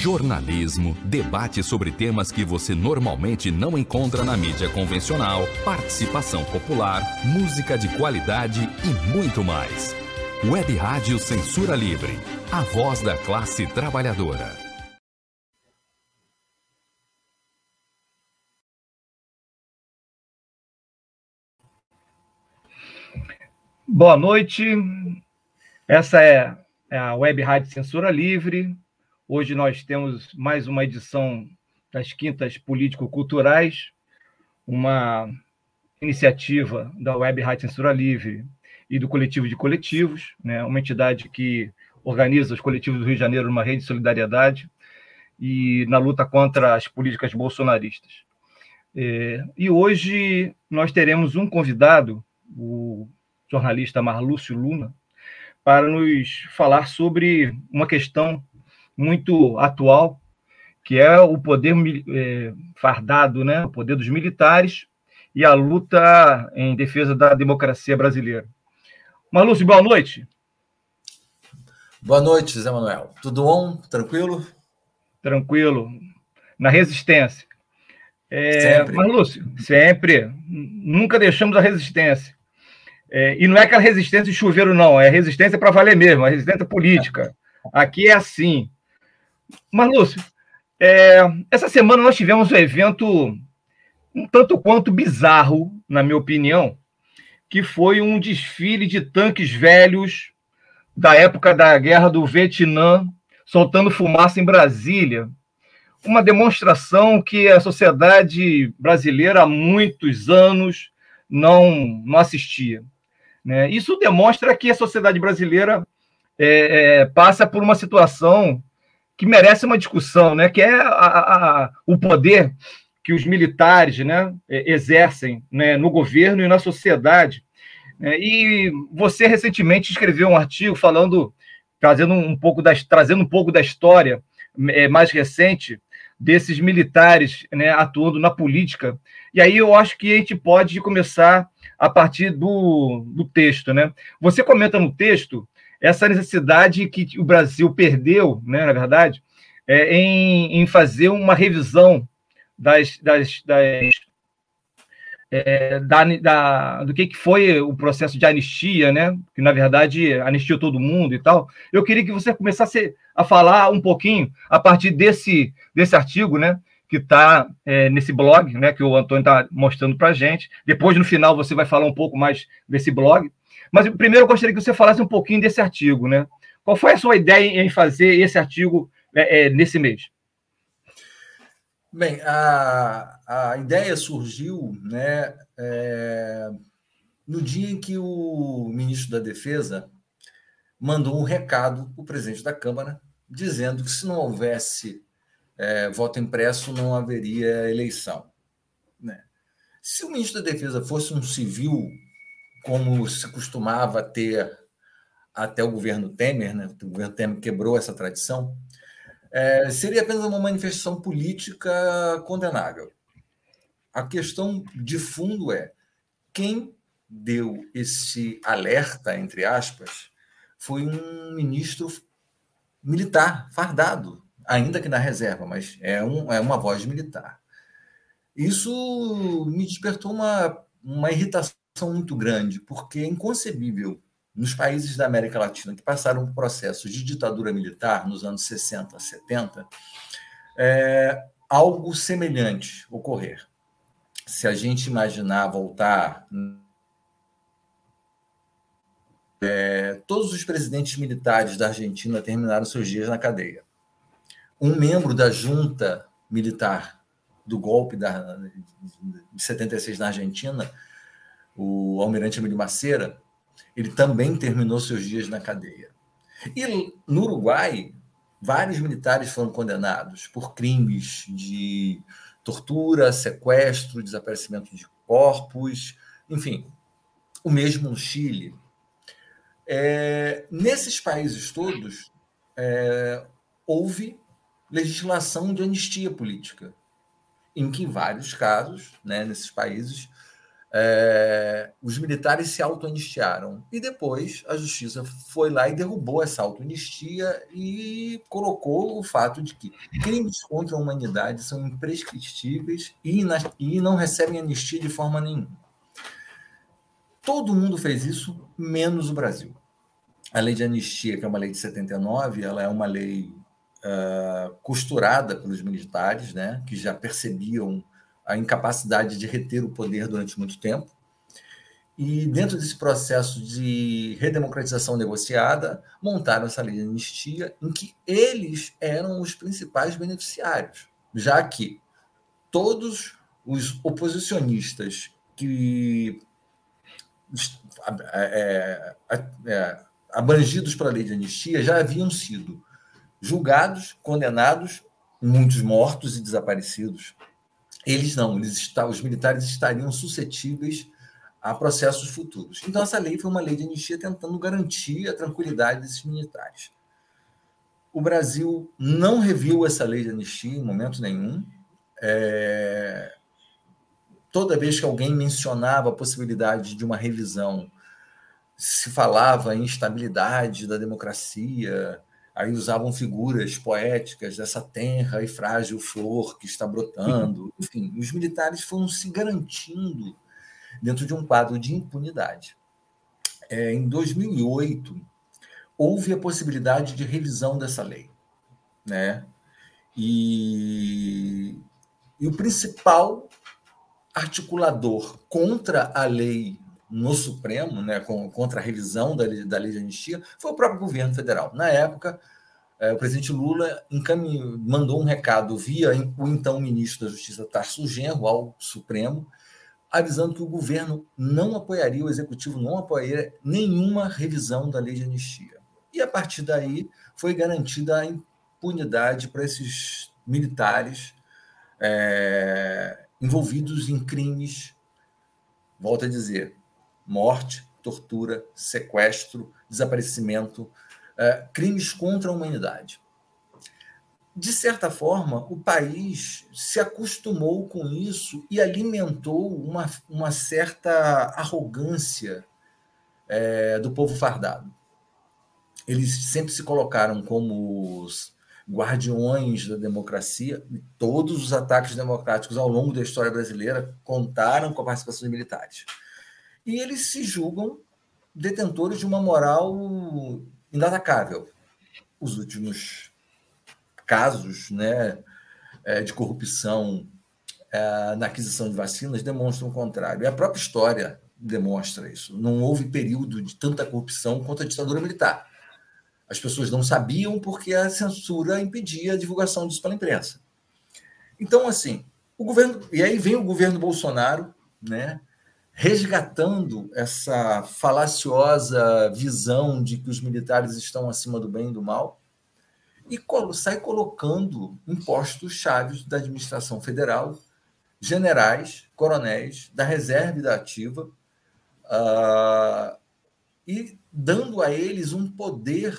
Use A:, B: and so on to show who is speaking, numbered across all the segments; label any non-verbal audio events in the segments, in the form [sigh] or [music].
A: Jornalismo, debate sobre temas que você normalmente não encontra na mídia convencional, participação popular, música de qualidade e muito mais. Web Rádio Censura Livre, a voz da classe trabalhadora.
B: Boa noite. Essa é a Web Rádio Censura Livre. Hoje nós temos mais uma edição das Quintas Político-Culturais, uma iniciativa da Web Rádio Censura Livre e do Coletivo de Coletivos, né? uma entidade que organiza os coletivos do Rio de Janeiro numa rede de solidariedade e na luta contra as políticas bolsonaristas. É, e hoje nós teremos um convidado, o jornalista Marlúcio Luna, para nos falar sobre uma questão muito atual, que é o poder é, fardado, né? o poder dos militares e a luta em defesa da democracia brasileira. Malúcio, boa noite.
C: Boa noite, Zé Manuel. Tudo bom? Tranquilo?
B: Tranquilo. Na resistência. É, sempre. Marlúcio, sempre. Nunca deixamos a resistência. É, e não é aquela resistência de chuveiro, não. É resistência para valer mesmo, é resistência política. Aqui é assim. Marlúcio, é, essa semana nós tivemos um evento um tanto quanto bizarro, na minha opinião, que foi um desfile de tanques velhos da época da guerra do Vietnã, soltando fumaça em Brasília. Uma demonstração que a sociedade brasileira há muitos anos não, não assistia. Né? Isso demonstra que a sociedade brasileira é, é, passa por uma situação que merece uma discussão, né? que é a, a, o poder que os militares né, exercem né, no governo e na sociedade. Né? E você recentemente escreveu um artigo falando, trazendo um pouco da, trazendo um pouco da história é, mais recente desses militares né, atuando na política. E aí eu acho que a gente pode começar a partir do, do texto. Né? Você comenta no texto essa necessidade que o Brasil perdeu, né, na verdade, é, em, em fazer uma revisão das, das, das é, da, da, do que, que foi o processo de anistia, né? Que na verdade anistiou todo mundo e tal. Eu queria que você começasse a falar um pouquinho a partir desse, desse artigo, né? Que está é, nesse blog, né? Que o Antônio está mostrando para gente. Depois, no final, você vai falar um pouco mais desse blog. Mas primeiro eu gostaria que você falasse um pouquinho desse artigo, né? Qual foi a sua ideia em fazer esse artigo é, é nesse mês?
C: Bem, a, a ideia surgiu né, é, no dia em que o ministro da Defesa mandou um recado para o presidente da Câmara, dizendo que se não houvesse é, voto impresso, não haveria eleição. Né? Se o ministro da Defesa fosse um civil, como se costumava ter até o governo Temer, né? o governo Temer quebrou essa tradição, é, seria apenas uma manifestação política condenável. A questão de fundo é quem deu esse alerta, entre aspas, foi um ministro militar, fardado, ainda que na reserva, mas é, um, é uma voz militar. Isso me despertou uma, uma irritação muito grande, porque é inconcebível nos países da América Latina que passaram por processo de ditadura militar nos anos 60, 70, é, algo semelhante ocorrer. Se a gente imaginar voltar. É, todos os presidentes militares da Argentina terminaram seus dias na cadeia. Um membro da junta militar do golpe da, de 76 na Argentina, o almirante Emílio Maceira, ele também terminou seus dias na cadeia. E no Uruguai, vários militares foram condenados por crimes de tortura, sequestro, desaparecimento de corpos, enfim, o mesmo no Chile. É, nesses países todos, é, houve legislação de anistia política, em que, em vários casos, né, nesses países, é, os militares se auto-anistiaram. E depois a justiça foi lá e derrubou essa auto-anistia e colocou o fato de que crimes contra a humanidade são imprescritíveis e, e não recebem anistia de forma nenhuma. Todo mundo fez isso, menos o Brasil. A lei de anistia, que é uma lei de 79, ela é uma lei uh, costurada pelos militares, né, que já percebiam a incapacidade de reter o poder durante muito tempo. E dentro desse processo de redemocratização negociada, montaram essa lei de anistia em que eles eram os principais beneficiários, já que todos os oposicionistas que é, é, abrangidos pela lei de anistia já haviam sido julgados, condenados, muitos mortos e desaparecidos, eles não, eles está, os militares estariam suscetíveis a processos futuros. Então, essa lei foi uma lei de anistia tentando garantir a tranquilidade desses militares. O Brasil não reviu essa lei de anistia em momento nenhum. É... Toda vez que alguém mencionava a possibilidade de uma revisão, se falava em instabilidade da democracia, Aí usavam figuras poéticas dessa tenra e frágil flor que está brotando. Enfim, os militares foram se garantindo dentro de um quadro de impunidade. É, em 2008, houve a possibilidade de revisão dessa lei. Né? E, e o principal articulador contra a lei no Supremo, né, contra a revisão da, da lei de anistia, foi o próprio governo federal. Na época, é, o presidente Lula encaminhou, mandou um recado via o então ministro da Justiça, Tarso Genro, ao Supremo, avisando que o governo não apoiaria, o executivo não apoiaria nenhuma revisão da lei de anistia. E a partir daí foi garantida a impunidade para esses militares é, envolvidos em crimes, volto a dizer, morte, tortura, sequestro, desaparecimento, é, crimes contra a humanidade. De certa forma, o país se acostumou com isso e alimentou uma, uma certa arrogância é, do povo fardado. Eles sempre se colocaram como os guardiões da democracia. Todos os ataques democráticos ao longo da história brasileira contaram com a participação dos militares e eles se julgam detentores de uma moral inatacável. Os últimos casos né, é, de corrupção é, na aquisição de vacinas demonstram o contrário. E a própria história demonstra isso. Não houve período de tanta corrupção quanto a ditadura militar. As pessoas não sabiam porque a censura impedia a divulgação disso pela imprensa. Então, assim, o governo. E aí vem o governo Bolsonaro, né? Resgatando essa falaciosa visão de que os militares estão acima do bem e do mal e sai colocando impostos chaves da administração federal, generais, coronéis, da reserva e da ativa, uh, e dando a eles um poder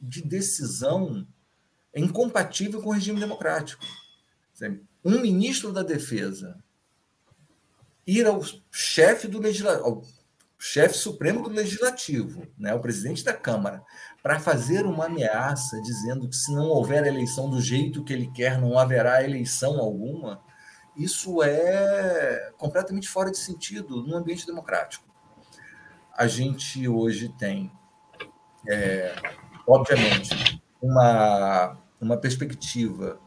C: de decisão incompatível com o regime democrático. Um ministro da Defesa ir ao chefe do legislativo, chefe supremo do legislativo, né, o presidente da Câmara, para fazer uma ameaça dizendo que se não houver eleição do jeito que ele quer, não haverá eleição alguma, isso é completamente fora de sentido num ambiente democrático. A gente hoje tem, é, obviamente, uma, uma perspectiva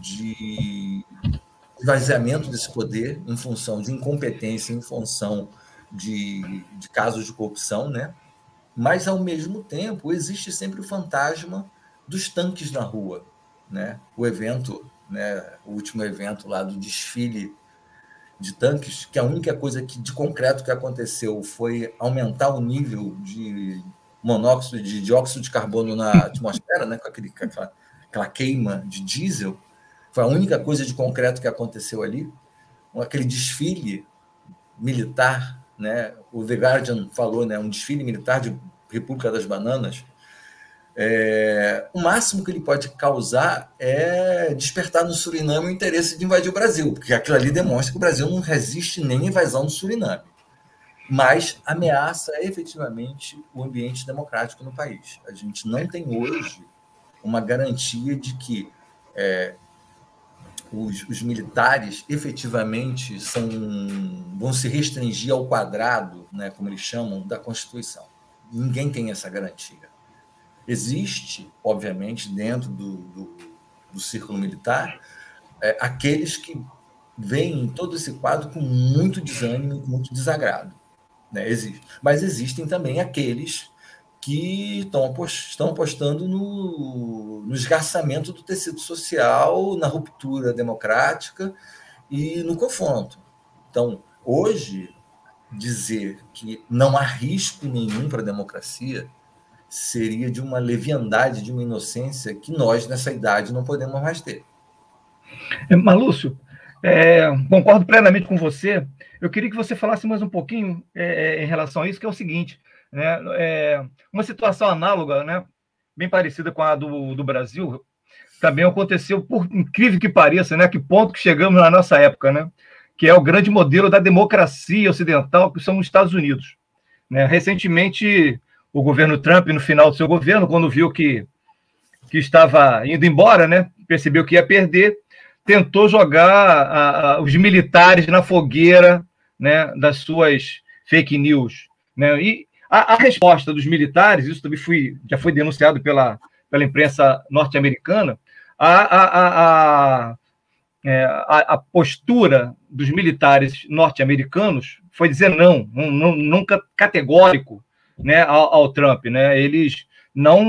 C: de esvaziamento desse poder em função de incompetência, em função de, de casos de corrupção, né? Mas, ao mesmo tempo, existe sempre o fantasma dos tanques na rua, né? O evento, né? O último evento lá do desfile de tanques, que a única coisa que, de concreto que aconteceu foi aumentar o nível de monóxido de dióxido de carbono na atmosfera, né? Com aquele, aquela, aquela queima de diesel foi a única coisa de concreto que aconteceu ali. Aquele desfile militar, né? O The Guardian falou, né? Um desfile militar de República das Bananas. é, o máximo que ele pode causar é despertar no Suriname o interesse de invadir o Brasil, porque aquilo ali demonstra que o Brasil não resiste nem à invasão do Suriname, mas ameaça efetivamente o ambiente democrático no país. A gente não tem hoje uma garantia de que é, os, os, militares efetivamente são, vão se restringir ao quadrado, né, como eles chamam, da Constituição. Ninguém tem essa garantia. Existe, obviamente, dentro do, do, do círculo militar, é, aqueles que veem todo esse quadro com muito desânimo, muito desagrado. Né? Existe. Mas existem também aqueles que estão, apostando no, no esgarçamento do tecido social, na ruptura democrática e no confronto. Então, hoje, dizer que não há risco nenhum para a democracia seria de uma leviandade, de uma inocência que nós, nessa idade, não podemos mais ter.
B: É, Malúcio, é, concordo plenamente com você. Eu queria que você falasse mais um pouquinho é, é em relação a isso, que é o seguinte: né, é, uma situação análoga, né, bem parecida com a do, do Brasil, também aconteceu, por incrível que pareça, né, que ponto que chegamos na nossa época, né, que é o grande modelo da democracia ocidental, que são os Estados Unidos. Né? Recentemente, o governo Trump, no final do seu governo, quando viu que, que estava indo embora, né, percebeu que ia perder, tentou jogar a, a, os militares na fogueira né, das suas fake news. Né? E a, a, resposta dos militares, isso também foi, já foi denunciado pela, pela imprensa norte-americana, a, a, é, a, postura dos militares norte-americanos foi dizer não, não, nunca categórico né, ao, ao, Trump. Né? Eles não,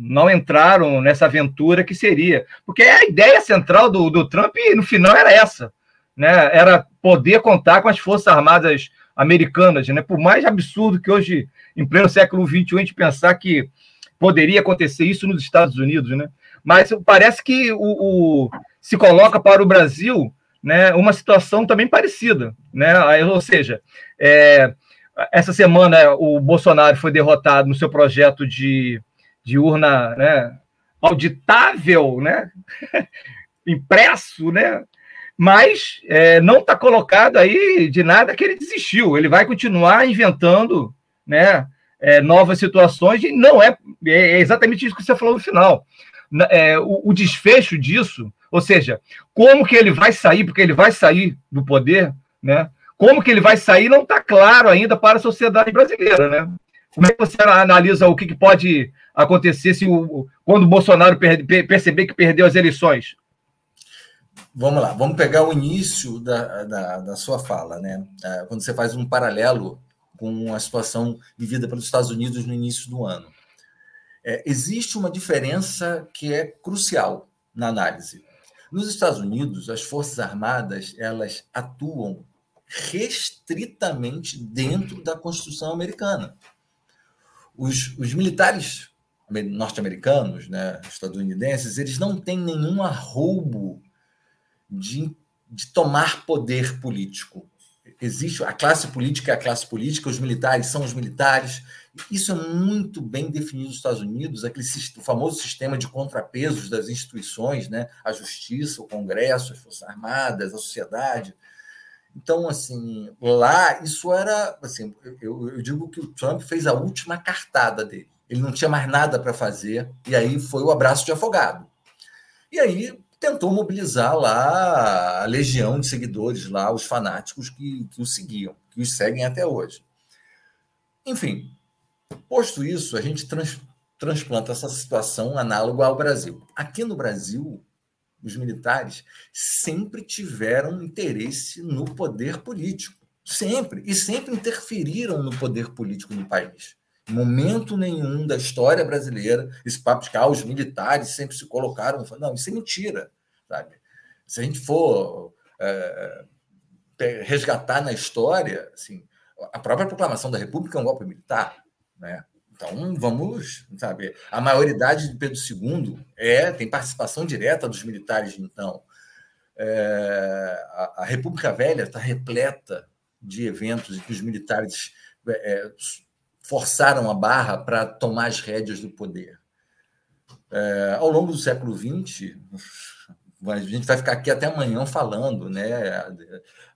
B: não entraram nessa aventura que seria. Porque a ideia central do, do Trump, no final, era essa. Né? Era poder contar com as Forças Armadas americanas. Né? Por mais absurdo que hoje, em pleno século XXI, a gente pensar que poderia acontecer isso nos Estados Unidos. Né? Mas parece que o, o se coloca para o Brasil né, uma situação também parecida. Né? Ou seja, é, essa semana o Bolsonaro foi derrotado no seu projeto de, de urna né, auditável, né, [laughs] impresso, né, mas é, não está colocado aí de nada que ele desistiu. Ele vai continuar inventando né, é, novas situações e não é, é, exatamente isso que você falou no final. É, o, o desfecho disso, ou seja, como que ele vai sair, porque ele vai sair do poder, né? Como que ele vai sair não está claro ainda para a sociedade brasileira, né? Como é que você analisa o que, que pode acontecer se o, quando o Bolsonaro per, perceber que perdeu as eleições?
C: Vamos lá, vamos pegar o início da, da, da sua fala, né? É, quando você faz um paralelo com a situação vivida pelos Estados Unidos no início do ano. É, existe uma diferença que é crucial na análise. Nos Estados Unidos, as Forças Armadas elas atuam restritamente dentro da Constituição americana. Os, os militares norte-americanos, né, estadunidenses, eles não têm nenhum arroubo de, de tomar poder político. Existe a classe política é a classe política, os militares são os militares. Isso é muito bem definido nos Estados Unidos, aquele o famoso sistema de contrapesos das instituições, né? a justiça, o Congresso, as Forças Armadas, a sociedade. Então, assim, lá isso era. Assim, eu, eu digo que o Trump fez a última cartada dele. Ele não tinha mais nada para fazer, e aí foi o abraço de afogado. E aí tentou mobilizar lá a legião de seguidores, lá, os fanáticos que, que o seguiam, que os seguem até hoje. Enfim, posto isso, a gente trans, transplanta essa situação análoga ao Brasil. Aqui no Brasil, os militares sempre tiveram interesse no poder político. Sempre. E sempre interferiram no poder político no país. Momento nenhum da história brasileira, esse papo de que ah, os militares sempre se colocaram. Não, isso é mentira. Sabe? Se a gente for é, resgatar na história, assim, a própria proclamação da República é um golpe militar. Né? Então, vamos, sabe, a maioridade de Pedro II é, tem participação direta dos militares de então. É, a, a, República Velha está repleta de eventos em que os militares é, forçaram a barra para tomar as rédeas do poder. É, ao longo do século XX, a gente vai ficar aqui até amanhã falando, né?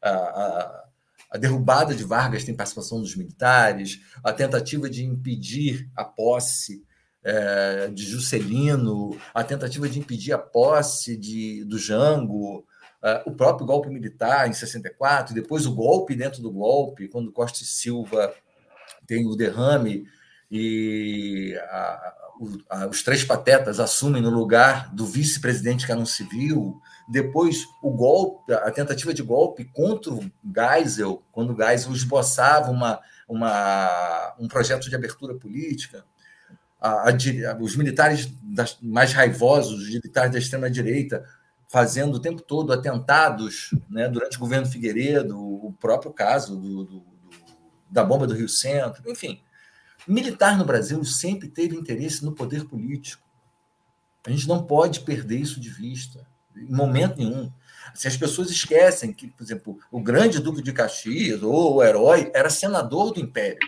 C: A, a, a, derrubada de Vargas tem participação dos militares, a tentativa de impedir a posse é, de Juscelino, a tentativa de impedir a posse de, do Jango, é, o próprio golpe militar em 64, depois o golpe dentro do golpe, quando Costa e Silva tem o derrame e a, os três patetas assumem no lugar do vice-presidente que era um civil. Depois, o golpe, a tentativa de golpe contra o Geisel, quando o Geisel esboçava uma, uma, um projeto de abertura política. A, a, os militares das, mais raivosos, os militares da extrema-direita, fazendo o tempo todo atentados né, durante o governo Figueiredo, o próprio caso do, do, do, da bomba do Rio Centro, enfim Militar no Brasil sempre teve interesse no poder político. A gente não pode perder isso de vista, em momento nenhum. Se as pessoas esquecem que, por exemplo, o grande Duque de Caxias, ou o herói, era senador do Império.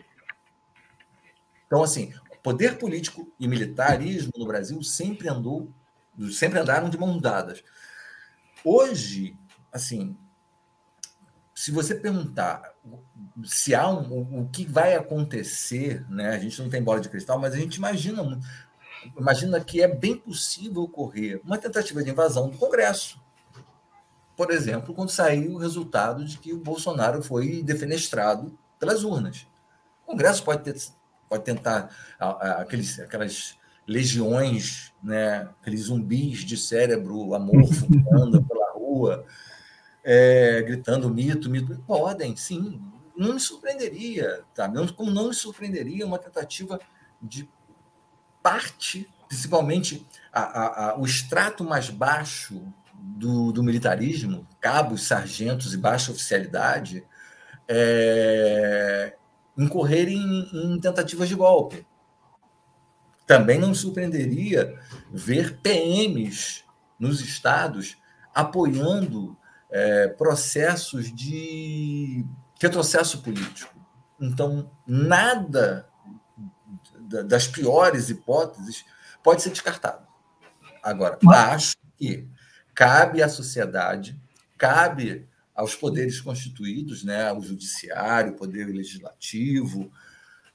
C: Então, assim, poder político e militarismo no Brasil sempre andou, sempre andaram de mãos dadas. Hoje, assim, se você perguntar se há um, o que vai acontecer, né? A gente não tem bola de cristal, mas a gente imagina, imagina que é bem possível ocorrer uma tentativa de invasão do Congresso. Por exemplo, quando saiu o resultado de que o Bolsonaro foi defenestrado pelas urnas. O Congresso pode, ter, pode tentar aqueles, aquelas legiões, né, aqueles zumbis de cérebro amorfo que andam pela rua, é, gritando mito, mito. Podem, sim. Não me surpreenderia, tá? como não me surpreenderia uma tentativa de parte, principalmente a, a, a, o extrato mais baixo do, do, militarismo, cabos, sargentos e baixa oficialidade, é, incorrerem em, em tentativas de golpe. Também não me surpreenderia ver PMs nos estados apoiando é, processos de retrocesso político. Então, nada das piores hipóteses pode ser descartado. Agora, acho que cabe à sociedade, cabe aos poderes constituídos, né, ao judiciário, poder legislativo,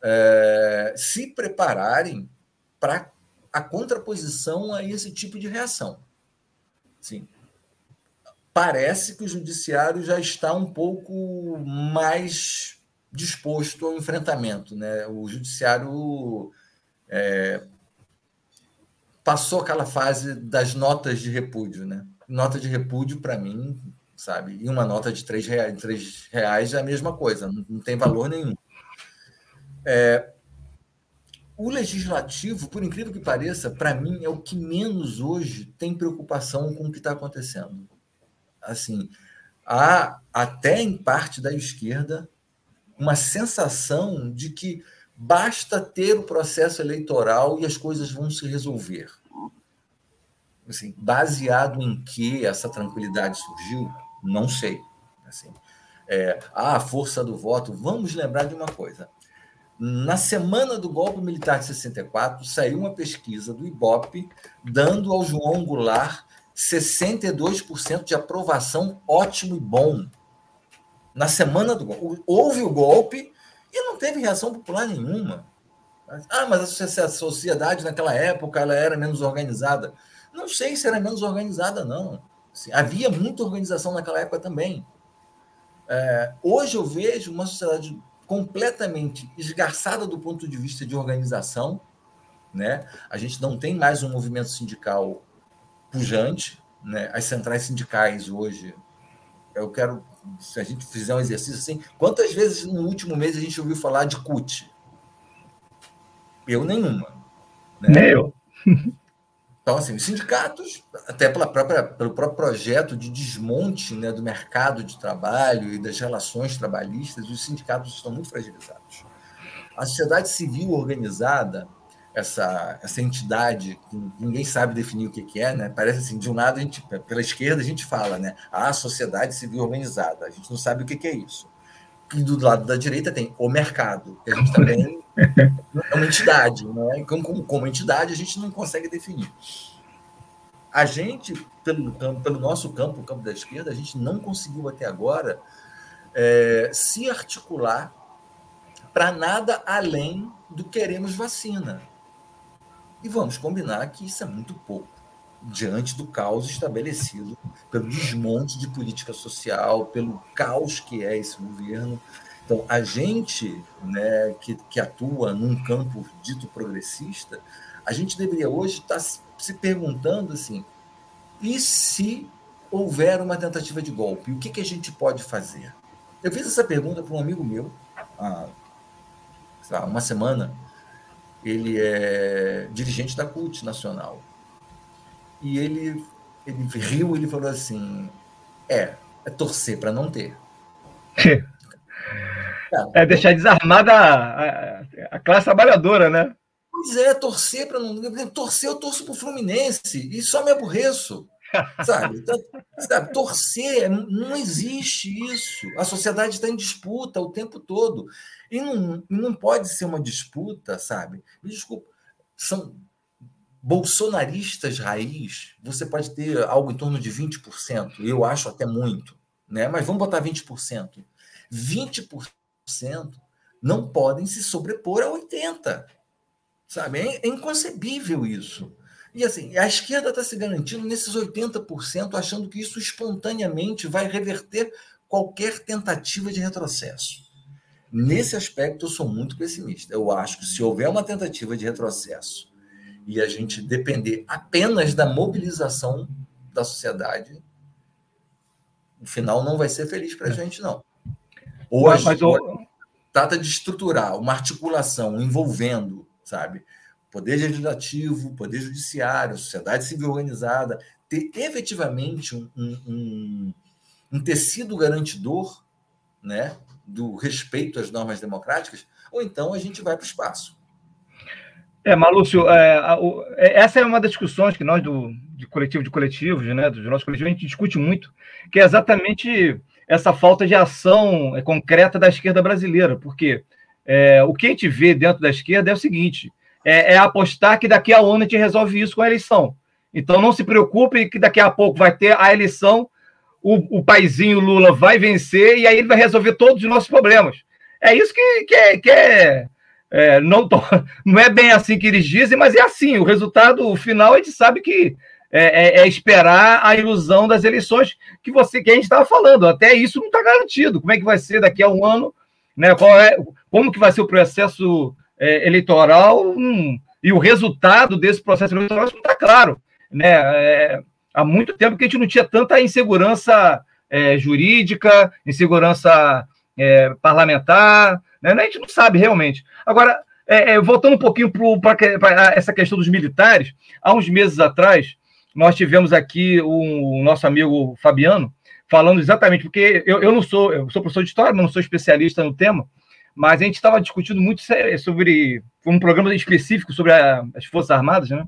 C: é, se prepararem para a contraposição a esse tipo de reação. Sim, parece que o judiciário já está um pouco mais disposto ao enfrentamento. Né? O judiciário é, passou aquela fase das notas de repúdio. Né? Nota de repúdio, para mim, sabe? E uma nota de três reais, três reais é a mesma coisa, não, tem valor nenhum. É, o legislativo, por incrível que pareça, para mim é o que menos hoje tem preocupação com o que está acontecendo assim, há até em parte da esquerda uma sensação de que basta ter o processo eleitoral e as coisas vão se resolver. Assim, baseado em que essa tranquilidade surgiu, não sei. Assim, é, a força do voto. Vamos lembrar de uma coisa. Na semana do golpe militar de 64, saiu uma pesquisa do IBOP dando ao João Goulart 62% de aprovação, ótimo e bom. Na semana do golpe. Houve o golpe e não teve reação popular nenhuma. Ah, mas a sociedade naquela época ela era menos organizada. Não sei se era menos organizada, não. Assim, havia muita organização naquela época também. É, hoje eu vejo uma sociedade completamente esgarçada do ponto de vista de organização. Né? A gente não tem mais um movimento sindical pujante. Né? As centrais sindicais hoje, eu quero, se a gente fizer um exercício assim, quantas vezes no último mês a gente ouviu falar de CUT? Eu nenhuma.
B: Né? Nem eu.
C: Então, assim, os sindicatos, até pela própria, pelo próprio projeto de desmonte né, do mercado de trabalho e das relações trabalhistas, os sindicatos estão muito fragilizados. A sociedade civil organizada, essa, essa entidade que ninguém sabe definir o que, que é, né? Parece assim, de um lado a gente, pela esquerda a gente fala, né? A sociedade civil organizada, a gente não sabe o que, que é isso. E do lado da direita tem o mercado, que a gente também [laughs] É uma entidade, né? Como, como entidade, a gente não consegue definir. A gente, pelo, pelo nosso campo, o campo da esquerda, a gente não conseguiu até agora é, se articular para nada além do queremos vacina. E vamos combinar que isso é muito pouco diante do caos estabelecido pelo desmonte de política social, pelo caos que é esse governo. Então, a gente né, que, que atua num campo dito progressista, a gente deveria hoje estar se perguntando assim: e se houver uma tentativa de golpe, o que, que a gente pode fazer? Eu fiz essa pergunta para um amigo meu há lá, uma semana. Ele é dirigente da CUT Nacional. E ele, ele riu ele falou assim: é, é torcer para não ter.
B: é deixar desarmada a, a, a, classe trabalhadora, né?
C: Pois é, torcer para não. Torcer, eu torço para o Fluminense e só me aborreço. Sabe? Então, sabe? Torcer, não existe isso. A sociedade está em disputa o tempo todo. E não, não pode ser uma disputa, sabe? Me desculpa, são bolsonaristas raiz, você pode ter algo em torno de 20%, eu acho até muito, né? mas vamos botar 20%. 20% não podem se sobrepor a 80%. Sabe? É, é inconcebível isso. E assim, a esquerda está se garantindo nesses 80%, achando que isso espontaneamente vai reverter qualquer tentativa de retrocesso. Nesse aspecto, eu sou muito pessimista. Eu acho que se houver uma tentativa de retrocesso e a gente depender apenas da mobilização da sociedade, o final não vai ser feliz para a é. gente, não. Hoje, mas, mas trata de estruturar uma articulação envolvendo, sabe, poder legislativo, poder judiciário, sociedade civil organizada, ter efetivamente um, um, um tecido garantidor, né, do respeito às normas democráticas, ou então a gente vai para o espaço.
B: É, Malúcio, é, a, o, é, essa é uma das discussões que nós, do de coletivo de coletivos, né, dos nossos coletivos, a gente discute muito, que é exatamente essa falta de ação é, concreta da esquerda brasileira, porque é, o que a gente vê dentro da esquerda é o seguinte: é, é, apostar que daqui a um ano a gente resolve isso com a eleição. Então não se preocupe que daqui a pouco vai ter a eleição, o, o paizinho Lula vai vencer e aí ele vai resolver todos os nossos problemas. É isso que, que é, que é é, não, tô, [laughs] não é bem assim que eles dizem, mas é assim. O resultado final a gente sabe que é, é, é esperar a ilusão das eleições que você que a gente estava falando. Até isso não está garantido. Como é que vai ser daqui a um ano? Né? Qual é, como que vai ser o processo é, eleitoral? Hum, e o resultado desse processo eleitoral não está claro. Né? É, há muito tempo que a gente não tinha tanta insegurança é, jurídica, insegurança parlamentar. Né? A gente não sabe realmente. Agora, é, é, voltando um pouquinho para essa questão dos militares, há uns meses atrás, nós tivemos aqui o, o nosso amigo Fabiano falando exatamente, porque eu, eu não sou, eu sou professor de história, mas não sou especialista no tema, mas a gente estava discutindo muito sobre um programa específico sobre a, as Forças Armadas, né?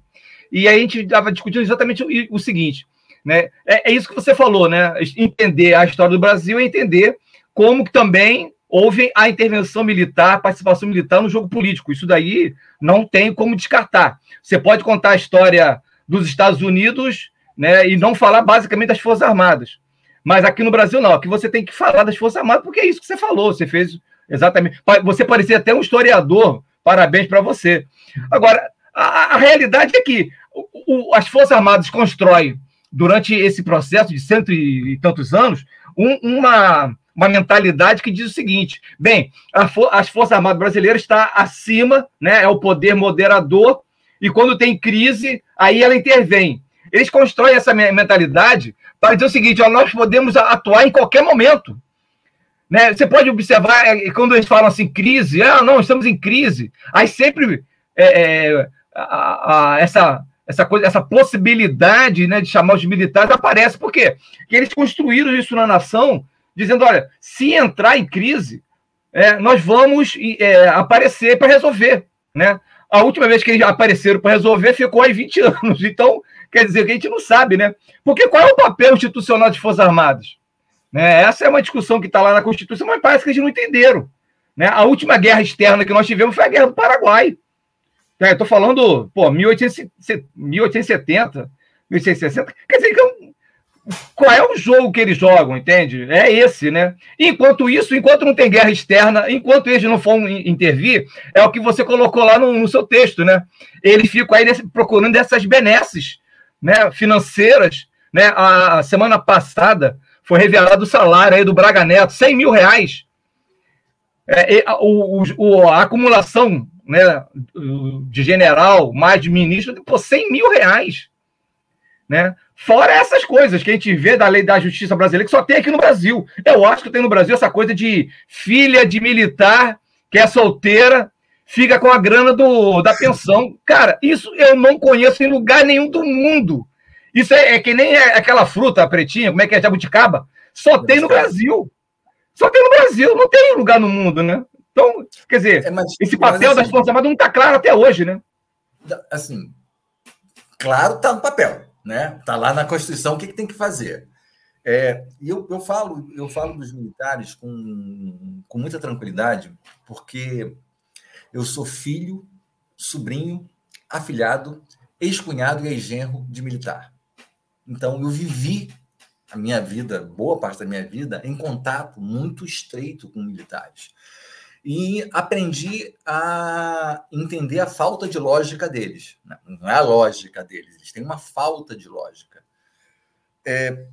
B: E a gente estava discutindo exatamente o, o seguinte, né? É, é, isso que você falou, né? Entender a história do Brasil é entender como também houve a intervenção militar, a participação militar no jogo político. Isso daí não tem como descartar. Você pode contar a história dos Estados Unidos né, e não falar basicamente das Forças Armadas. Mas aqui no Brasil, não. Aqui você tem que falar das Forças Armadas, porque é isso que você falou. Você fez exatamente. Você parecia até um historiador. Parabéns para você. Agora, a, a, realidade é que o, o, as Forças Armadas constroem, durante esse processo de cento e, tantos anos, um, uma uma mentalidade que diz o seguinte: bem, for, as Forças Armadas Brasileiras está acima, né, é o poder moderador, e quando tem crise, aí ela intervém. Eles constroem essa mentalidade para dizer o seguinte: ó, nós podemos atuar em qualquer momento. Né? Você pode observar, é, quando eles falam assim, crise, ah, não, estamos em crise, aí sempre é, é, a, a, essa, essa, coisa, essa possibilidade né, de chamar os militares aparece. Por quê? Porque eles construíram isso na nação dizendo: olha, se entrar em crise, é, nós vamos é, aparecer para resolver. Né? A última vez que eles apareceram para resolver ficou aí 20 [laughs] anos. Então, quer dizer que a gente não sabe, né? Porque qual é o papel institucional das Forças Armadas? Né? Essa é uma discussão que está lá na Constituição, mas parece que eles não entenderam. Né? A última guerra externa que nós tivemos foi a Guerra do Paraguai. É, Estou falando, pô, 1870, 1860. Quer dizer, então, qual é o jogo que eles jogam, entende? É esse, né? Enquanto isso, enquanto não tem guerra externa, enquanto eles não for intervir, é o que você colocou lá no, no seu texto, né? Eles ficam aí nesse, procurando essas benesses né, financeiras. Né? A, a semana passada foi revelado o salário aí do Braga Neto, 100 mil reais. É, o, o, a acumulação né, de general, mais de ministro, pô, 100 mil reais. Né? Fora essas coisas que a gente vê da lei da justiça brasileira, que só tem aqui no Brasil. Eu acho que tem no Brasil essa coisa de filha de militar que é solteira, fica com a grana do, da pensão. Cara, isso eu não conheço em lugar nenhum do mundo. Isso é, é que nem é aquela fruta pretinha, como é que é? Jabuticaba. Só tem no Brasil. Só tem no Brasil, não tem lugar no mundo, né? Então, quer dizer, é, mas, esse papel assim, das Forças Armadas não está claro até hoje, né?
C: Assim, claro, está no papel né? Está lá na Constituição o que, que tem que fazer. É, e eu, eu, falo, eu falo dos militares com, com muita tranquilidade, porque eu sou filho, sobrinho, afilhado, ex-cunhado e ex-genro de militar. Então, eu vivi a minha vida, boa parte da minha vida, em contato muito estreito com militares e aprendi a entender a falta de lógica deles. Não é a lógica deles, eles têm uma falta de lógica. É,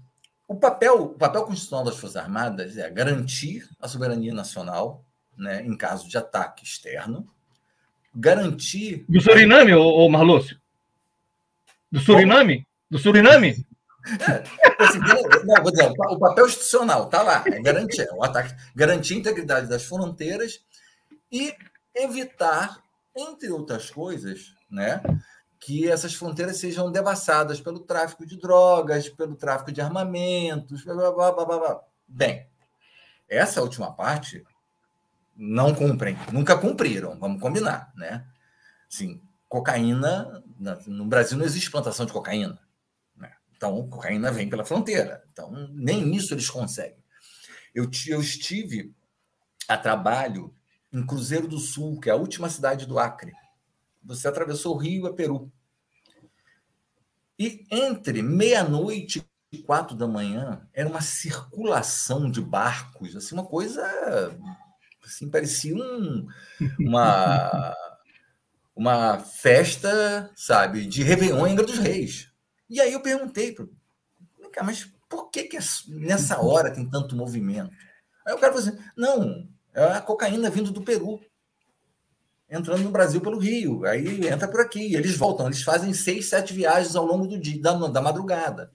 C: o, papel, o papel constitucional das Forças Armadas é garantir a soberania nacional né, em caso de ataque externo, garantir.
B: Do Suriname, ô, ô Marlúcio? Do Suriname? Do Suriname?
C: É, assim, não, vou dizer, o papel institucional está lá, é garantir, o ataque, garantir a integridade das fronteiras e evitar, entre outras coisas, né, que essas fronteiras sejam devassadas pelo tráfico de drogas, pelo tráfico de armamentos, blá, blá, blá, blá. Bem, essa última parte não cumprem, nunca cumpriram, vamos combinar, né? Sim, cocaína, no Brasil não existe plantação de cocaína. Então, cocaína vem pela fronteira. Então, nem isso eles conseguem. Eu, eu estive a trabalho em Cruzeiro do Sul, que é a última cidade do Acre. Você atravessou o Rio a Peru. E entre meia-noite e quatro da manhã, era uma circulação de barcos, assim, uma coisa assim, parecia um, uma, [laughs] uma festa, sabe, de Réveillon em Angra dos Reis. E aí eu perguntei, mas por que, que nessa hora tem tanto movimento? Aí o cara falou assim: não, é a cocaína vindo do Peru, entrando no Brasil pelo Rio. Aí entra por aqui. Eles voltam, eles fazem seis, sete viagens ao longo do dia, da, da madrugada.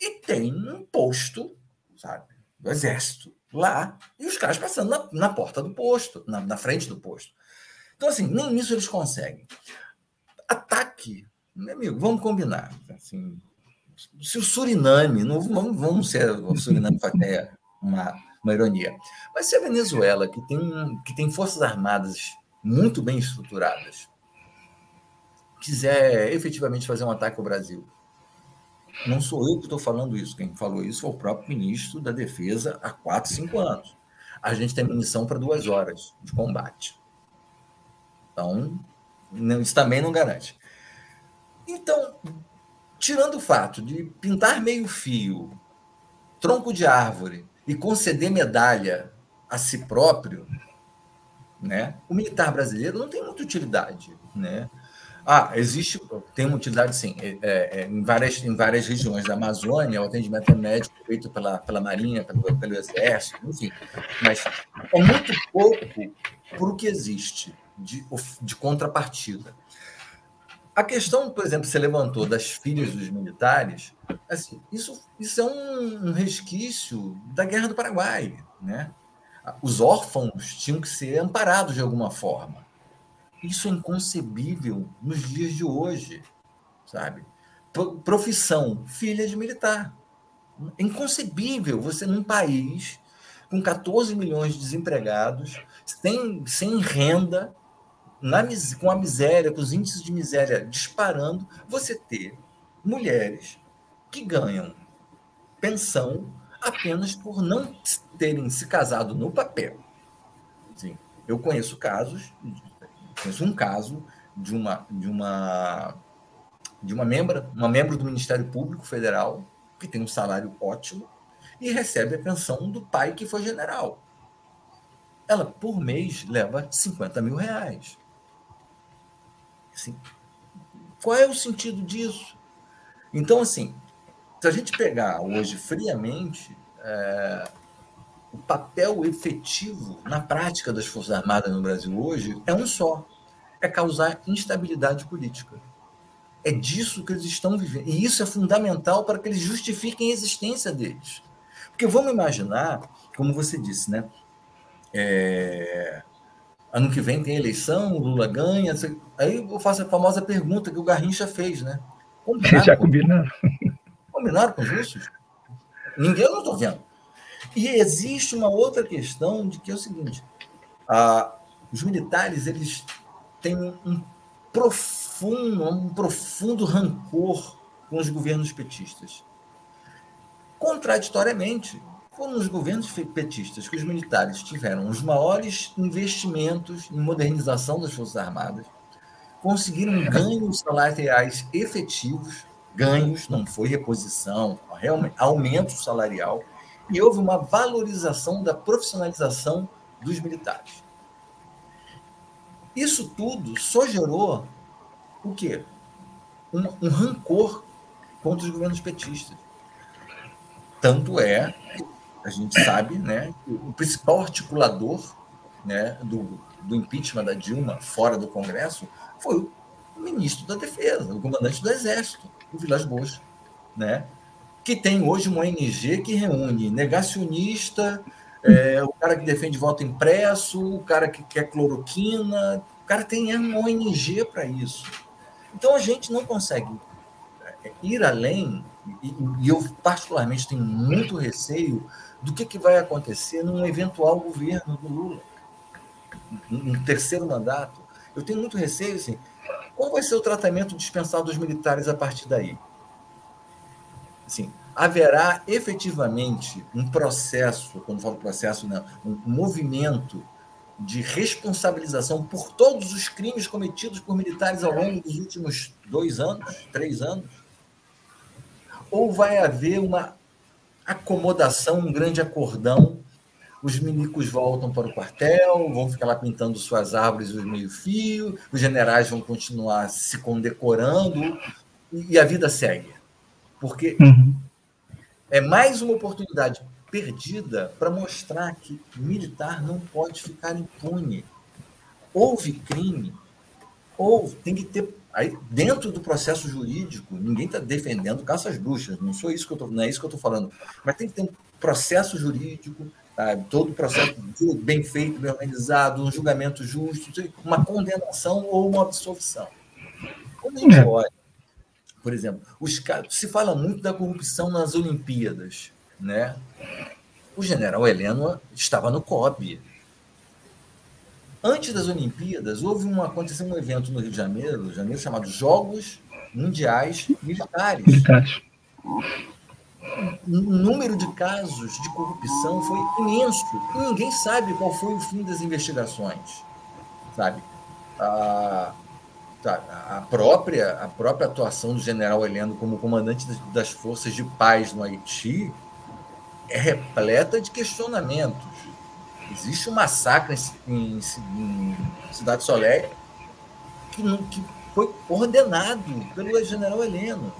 C: E tem um posto, sabe, do exército lá, e os caras passando na, na porta do posto, na, na frente do posto. Então, assim, nem isso eles conseguem. Ataque meu amigo, vamos combinar. Assim, se o Suriname, não vamos, vamos ser o Suriname até uma, uma ironia, mas se a Venezuela, que tem, que tem forças armadas muito bem estruturadas, quiser efetivamente fazer um ataque ao Brasil, não sou eu que estou falando isso, quem falou isso foi o próprio ministro da Defesa há quatro, cinco anos. A gente tem munição para duas horas de combate. Então, isso também não garante. Então, tirando o fato de pintar meio fio, tronco de árvore e conceder medalha a si próprio, né? O militar brasileiro não tem muita utilidade, né? Ah, existe, tem uma utilidade sim. É, é, é, em, várias, em várias regiões da Amazônia, o atendimento é médico feito pela, pela Marinha, pelo, pelo Exército, enfim. Mas é muito pouco por o que existe de, de contrapartida. A questão, por exemplo, você levantou das filhas dos militares, assim, isso, isso é um resquício da Guerra do Paraguai. Né? Os órfãos tinham que ser amparados de alguma forma. Isso é inconcebível nos dias de hoje, sabe? Profissão, filha de militar. É inconcebível você, num país com 14 milhões de desempregados, sem, sem renda, na, com a miséria, com os índices de miséria disparando, você ter mulheres que ganham pensão apenas por não terem se casado no papel, Eu conheço casos, conheço um caso de uma de uma de uma membra, uma membro do Ministério Público Federal que tem um salário ótimo e recebe a pensão do pai que foi general. Ela por mês leva 50 mil reais. Assim, qual é o sentido disso? Então, assim, se a gente pegar hoje friamente, é, o papel efetivo na prática das Forças Armadas no Brasil hoje é um só: é causar instabilidade política. É disso que eles estão vivendo. E isso é fundamental para que eles justifiquem a existência deles. Porque vamos imaginar, como você disse, né? É, ano que vem tem eleição, o Lula ganha. Aí eu faço a famosa pergunta que o Garrincha fez, né?
B: Combinaram Já combinaram. [laughs]
C: Combinaram com os russos? Ninguém, eu não estou vendo. E existe uma outra questão de que é o seguinte: ah, os militares eles têm um profundo, um profundo rancor com os governos petistas. Contraditoriamente, foram nos governos petistas que os militares tiveram os maiores investimentos em modernização das Forças Armadas, conseguiram ganhos salariais efetivos, ganhos, não foi reposição, realmente aumento salarial, e houve uma valorização da profissionalização dos militares. Isso tudo só gerou o quê? Um, um rancor contra os governos petistas. Tanto é a gente sabe, né, o principal articulador né, do, do impeachment da Dilma fora do Congresso foi o ministro da Defesa, o comandante do Exército, o Vilas Boas, né, que tem hoje uma ONG que reúne negacionista, é, o cara que defende voto impresso, o cara que quer cloroquina, o cara tem uma ONG para isso. Então a gente não consegue é, ir além, e, e eu particularmente tenho muito receio do que, que vai acontecer num eventual governo do Lula, um terceiro mandato. Eu tenho muito receio, assim, qual vai ser o tratamento dispensado dos militares a partir daí? Assim, haverá efetivamente um processo, quando falo processo, não, um movimento de responsabilização por todos os crimes cometidos por militares ao longo dos últimos dois anos, três anos? Ou vai haver uma acomodação, um grande acordão. Os milicos voltam para o quartel, vão ficar lá pintando suas árvores os meio-fio, os generais vão continuar se condecorando e a vida segue. Porque uhum. é mais uma oportunidade perdida para mostrar que militar não pode ficar impune. Houve crime, ou tem que ter Aí, dentro do processo jurídico, ninguém está defendendo caças bruxas, não sou isso que eu tô, não é isso que eu estou falando. Mas tem que ter um processo jurídico, sabe? todo o processo bem feito, bem organizado, um julgamento justo, uma condenação ou uma absolvição. Quando a gente é. olha, por exemplo, os casos, se fala muito da corrupção nas Olimpíadas, né? O general Heleno estava no COB, Antes das Olimpíadas, houve um, aconteceu um evento no Rio de Janeiro, Rio de Janeiro chamado Jogos Mundiais Militares. Militares. O número de casos de corrupção foi imenso e ninguém sabe qual foi o fim das investigações, sabe? A, a própria a própria atuação do General Heleno como comandante das forças de paz no Haiti é repleta de questionamentos Existe um massacre em, em, em Cidade Soleil que, que, foi ordenado pelo general Heleno.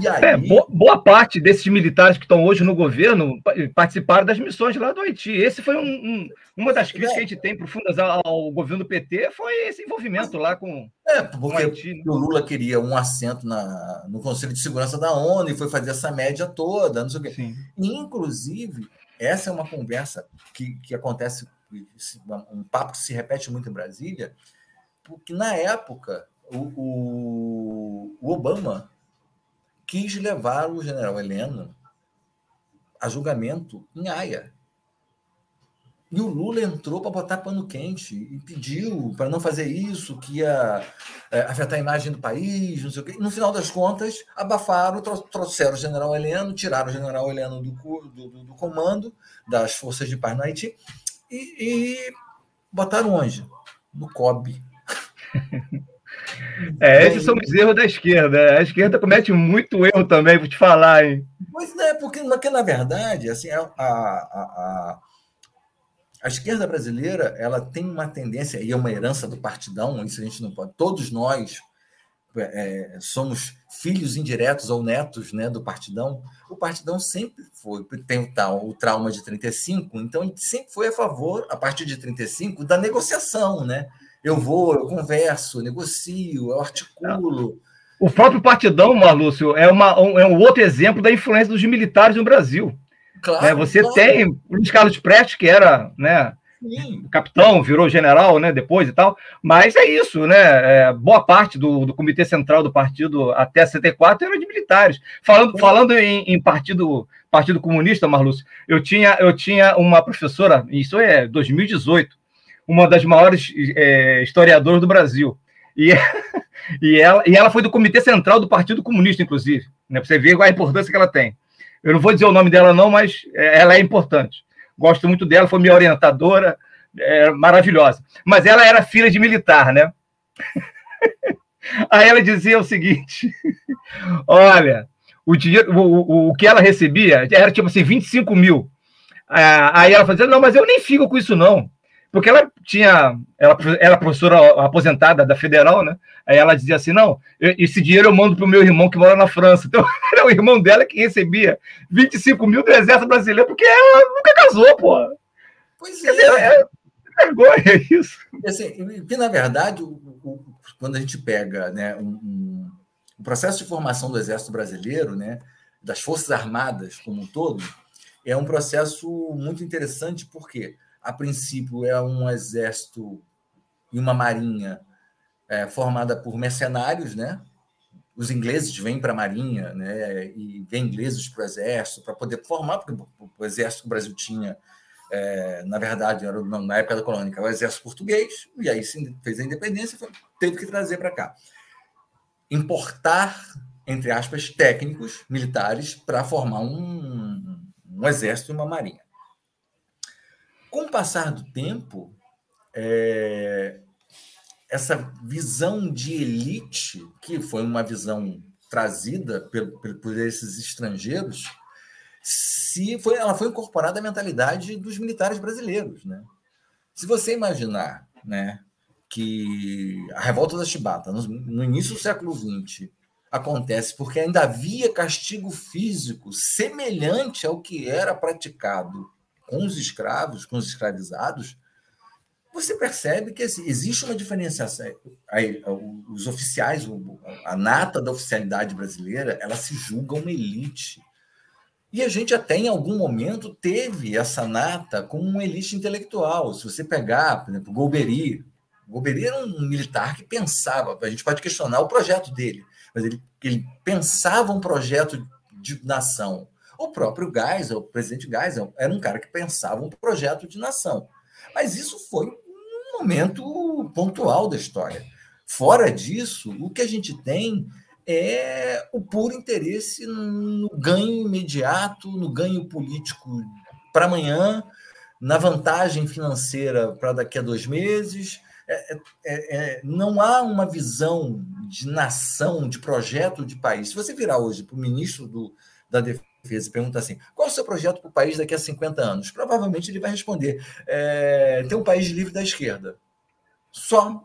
B: E aí... É, boa, boa, parte desses militares que estão hoje no governo participaram das missões lá do Haiti. Esse foi um, um, uma das críticas é. que a gente tem profundas ao, ao, governo do PT, foi esse envolvimento lá com,
C: é, com o Haiti. Né? O Lula queria um assento na, no Conselho de Segurança da ONU e foi fazer essa média toda, não sei o quê. Sim. Inclusive, essa é uma conversa que, que acontece, um papo que se repete muito em Brasília, porque na época o, o, o Obama quis levar o general Heleno a julgamento em Haia. E o Lula entrou para botar pano quente e pediu para não fazer isso, que ia é, afetar a imagem do país, não sei o quê. No final das contas, abafaram, trouxeram o general Heleno, tiraram o general Heleno do, do, do comando das forças de paz no Haiti e, e Botaram onde? No COB. [laughs]
B: É, esses são os erros da esquerda. A esquerda comete muito erro também, vou te falar, hein?
C: Pois é, porque, porque na verdade, assim, a, a, a, a, esquerda brasileira ela tem uma tendência, e é uma herança do partidão, isso a gente não pode. Todos nós é, somos filhos indiretos ou netos né, do partidão. O partidão sempre foi, tem o, tal, o trauma de 35, então ele sempre foi a favor, a partir de 35, da negociação, né? Eu vou, eu converso, negocio, eu articulo.
B: O próprio Partidão, Marlúcio, é, uma, um, é um outro exemplo da influência dos militares no Brasil. Claro, é, você claro. tem Luiz Carlos Prestes, que era né, capitão, virou general né, depois e tal, mas é isso, né? É, boa parte do, do Comitê Central do partido até 74 era de militares. Falando, falando em, em, partido, partido Comunista, Marlúcio, eu tinha, eu tinha uma professora, isso é 2018, uma das maiores é, historiadoras do Brasil. E, [laughs] e, ela, e ela foi do Comitê Central do Partido Comunista, inclusive, né, para você ver a importância que ela tem. Eu não vou dizer o nome dela, não, mas é, ela é importante. Gosto muito dela, foi minha orientadora, é, maravilhosa. Mas ela era filha de militar, né? [laughs] Aí ela dizia o seguinte: [laughs] olha, o, dinheiro, o, o, o que ela recebia era tipo assim, 25 mil. Ah, aí ela fazia, não, mas eu nem fico com isso, não porque ela tinha, ela era professora aposentada da Federal, né? Aí ela dizia assim: não, esse dinheiro eu mando para o meu irmão que mora na França. [laughs] Então, era o irmão dela que recebia 25 mil do Exército Brasileiro, porque ela nunca casou, pô.
C: Pois é. é, é
B: vergonha isso.
C: Assim, que, na verdade, o, o, quando a gente pega né, um, um, o processo de formação do Exército Brasileiro, né, das Forças Armadas como um todo, é um processo muito interessante, porque a princípio é um exército e uma marinha é, formada por mercenários, né? Os ingleses vêm para a marinha, né? E vêm ingleses para o exército para poder formar, porque o exército que o Brasil tinha, é, na verdade, era na época da colônia, o exército português, e aí fez a independência, foi, teve que trazer para cá, importar entre aspas técnicos militares para formar um, um exército e uma marinha. Com o passar do tempo, é, essa visão de elite, que foi uma visão trazida por, por esses estrangeiros, se foi, ela foi incorporada à mentalidade dos militares brasileiros. Né? Se você imaginar né, que a revolta da Chibata, no, no início do século XX, acontece porque ainda havia castigo físico semelhante ao que era praticado com os escravos, com os escravizados, você percebe que assim, existe uma diferenciação. Os oficiais, a nata da oficialidade brasileira, ela se julga uma elite. E a gente até em algum momento teve essa nata como uma elite intelectual. Se você pegar, por exemplo, Golbery, Golbery era um militar que pensava, a gente pode questionar o projeto dele, mas ele, ele pensava um projeto de nação o próprio Geisel, o presidente Geisel, era um cara que pensava um projeto de nação. Mas isso foi um momento pontual da história. Fora disso, o que a gente tem é o puro interesse no ganho imediato, no ganho político para amanhã, na vantagem financeira para daqui a dois meses. É, é, é, não há uma visão de nação, de projeto de país. Se você virar hoje para o ministro do, da Defesa, defesa e pergunta assim: qual é o seu projeto para o país daqui a 50 anos? Provavelmente ele vai responder: é, ter um país livre da esquerda. Só.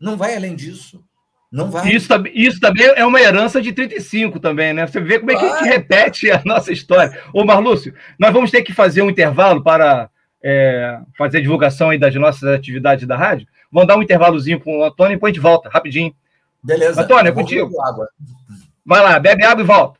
C: Não vai além disso. Não vai.
B: Isso, isso também é uma herança de 35 também, né? Você vê como é que a gente repete a nossa história. Ô, Marlúcio, nós vamos ter que fazer um intervalo para é, fazer a divulgação aí das nossas atividades da rádio. Vamos dar um intervalozinho com o Antônio e depois a gente volta, rapidinho.
C: Beleza.
B: Antônio, é contigo. Vai lá, bebe água e volta.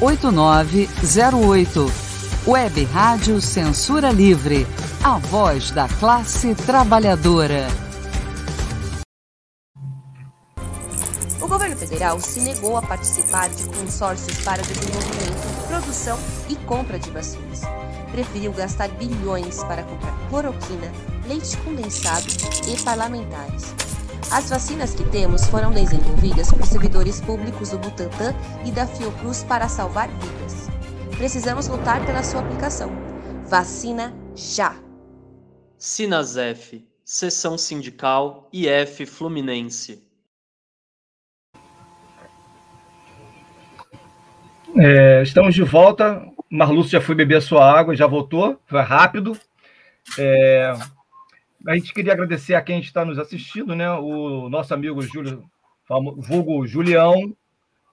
D: 8908. Web Rádio Censura Livre, a voz da classe trabalhadora.
E: O governo federal se negou a participar de consórcios para desenvolvimento, produção e compra de vacinas preferiu gastar bilhões para comprar cloroquina, leite condensado e parlamentares. As vacinas que temos foram desenvolvidas por servidores públicos do Butantan e da Fiocruz para salvar vidas. Precisamos lutar pela sua aplicação. Vacina já!
F: Sinasef, Seção Sindical IF Fluminense.
B: É, estamos de volta Marlúcio já foi beber a sua água, já voltou, foi rápido. É, a gente queria agradecer a quem está nos assistindo, né? O nosso amigo Júlio, vulgo Julião,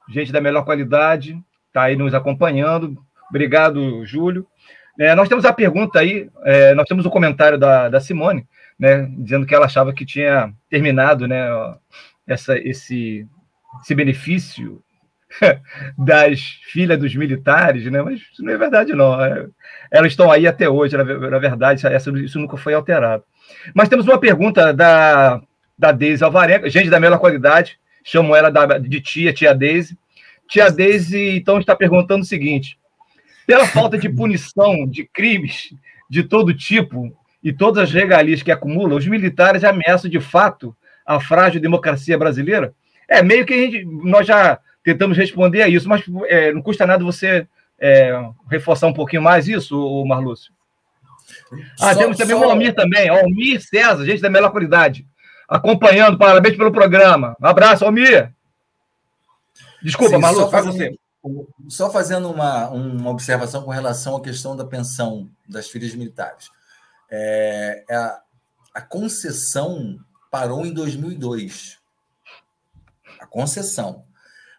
B: gente da melhor qualidade, está aí nos acompanhando. Obrigado, Júlio. É, nós temos a pergunta aí, é, nós temos o um comentário da, da Simone, né, dizendo que ela achava que tinha terminado né, essa, esse, esse benefício [laughs] das filhas dos militares, né? Mas isso não é verdade, não. É, elas estão aí até hoje, na verdade, isso nunca foi alterado. Mas temos uma pergunta da, da Deise Alvarenga, gente da melhor qualidade, chamo ela de tia, tia Deise. Tia Deise, então, está perguntando o seguinte: pela falta de punição de crimes de todo tipo e todas as regalias que acumulam, os militares ameaçam de fato a frágil democracia brasileira? É meio que a gente, nós já tentamos responder a isso, mas é, não custa nada você é, reforçar um pouquinho mais isso, Marlúcio. Ah, só, temos também só... o Almir também, Almir César, gente da melhor qualidade, acompanhando, parabéns pelo programa. Um abraço, Almir. Desculpa, Sim, Marlúcio, faz você.
C: Só fazendo uma, uma observação com relação à questão da pensão das filhas militares. É, é a, a concessão parou em 2002. A concessão.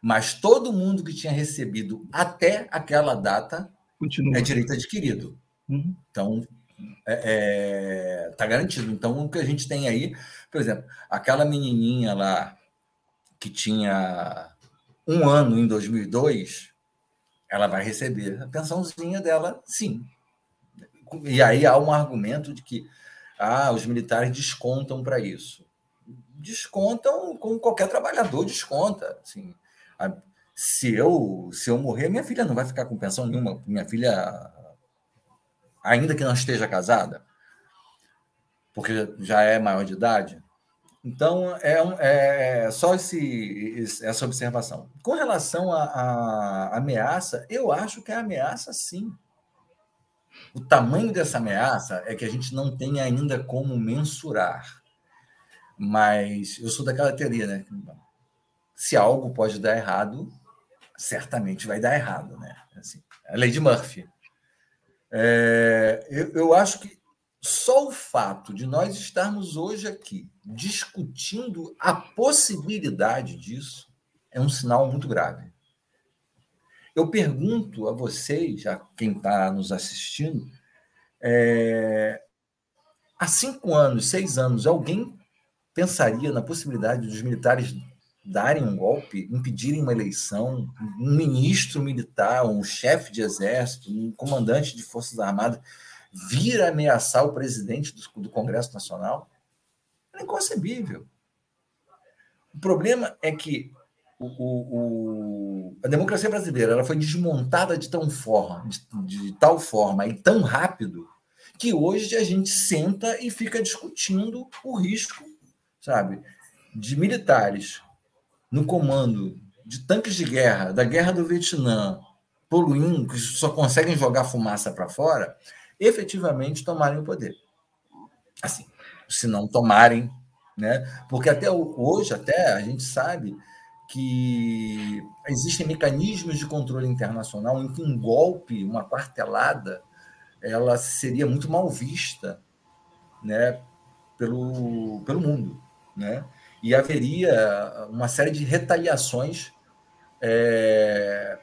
C: Mas todo mundo que tinha recebido até aquela data Continua. é direito adquirido. Uhum. Então, está é, é, tá garantido. Então, o que a gente tem aí, por exemplo, aquela menininha lá que tinha um ano em 2002, ela vai receber a pensãozinha dela, sim. E aí há um argumento de que ah, os militares descontam para isso. Descontam como qualquer trabalhador desconta. Assim, se eu se eu morrer, minha filha não vai ficar com pensão nenhuma. Minha filha, ainda que não esteja casada, porque já é maior de idade. Então, é, um, é só esse, essa observação. Com relação à ameaça, eu acho que é ameaça sim. O tamanho dessa ameaça é que a gente não tem ainda como mensurar. Mas eu sou daquela teoria, né? Se algo pode dar errado, certamente vai dar errado, né? Assim, a lei de Murphy. É, eu, eu acho que só o fato de nós estarmos hoje aqui discutindo a possibilidade disso é um sinal muito grave. Eu pergunto a vocês, a quem está nos assistindo, é, há cinco anos, seis anos, alguém pensaria na possibilidade dos militares darem um golpe, impedirem uma eleição, um ministro militar, um chefe de exército, um comandante de forças armadas vir ameaçar o presidente do, do Congresso Nacional, é inconcebível. O problema é que o, o, o, a democracia brasileira ela foi desmontada de, tão forma, de, de tal forma e tão rápido que hoje a gente senta e fica discutindo o risco, sabe, de militares no comando de tanques de guerra, da guerra do Vietnã, poluindo, que só conseguem jogar fumaça para fora, efetivamente tomarem o poder. Assim, se não tomarem, né? Porque até hoje, até a gente sabe que existem mecanismos de controle internacional em que um golpe, uma quartelada, ela seria muito mal vista, né, pelo, pelo mundo, né? E haveria uma série de retaliações é,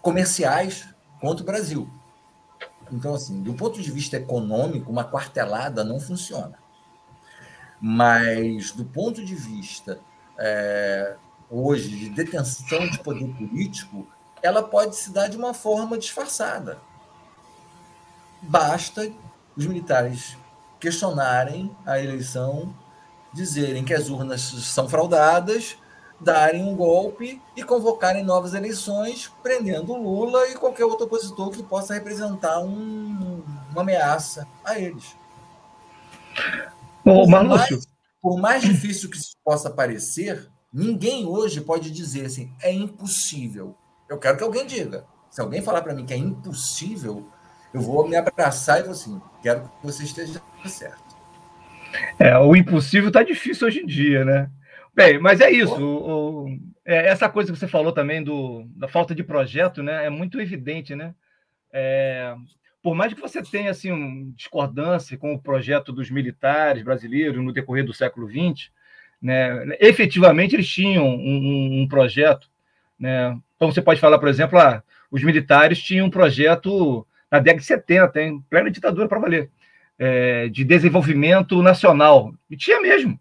C: comerciais contra o Brasil. Então, assim, do ponto de vista econômico, uma quartelada não funciona. Mas, do ponto de vista é, hoje de detenção de poder político, ela pode se dar de uma forma disfarçada. Basta os militares questionarem a eleição, dizerem que as urnas são fraudadas, darem um golpe e convocarem novas eleições, prendendo Lula e qualquer outro opositor que possa representar um, uma ameaça a eles. Ô, por, mais, por mais difícil que isso possa parecer, ninguém hoje pode dizer assim, é impossível. Eu quero que alguém diga. Se alguém falar para mim que é impossível, eu vou me abraçar e vou assim, quero que você esteja certo.
B: É, o impossível está difícil hoje em dia, né? Bem, mas é isso. O, o, é, essa coisa que você falou também do, da falta de projeto, né? É muito evidente, né? É, por mais que você tenha assim uma discordância com o projeto dos militares brasileiros no decorrer do século XX, né? Efetivamente eles tinham um, um, um projeto, né? Então você pode falar, por exemplo, ah, os militares tinham um projeto na década de 70, em plena ditadura para valer, é, de desenvolvimento nacional. E tinha mesmo.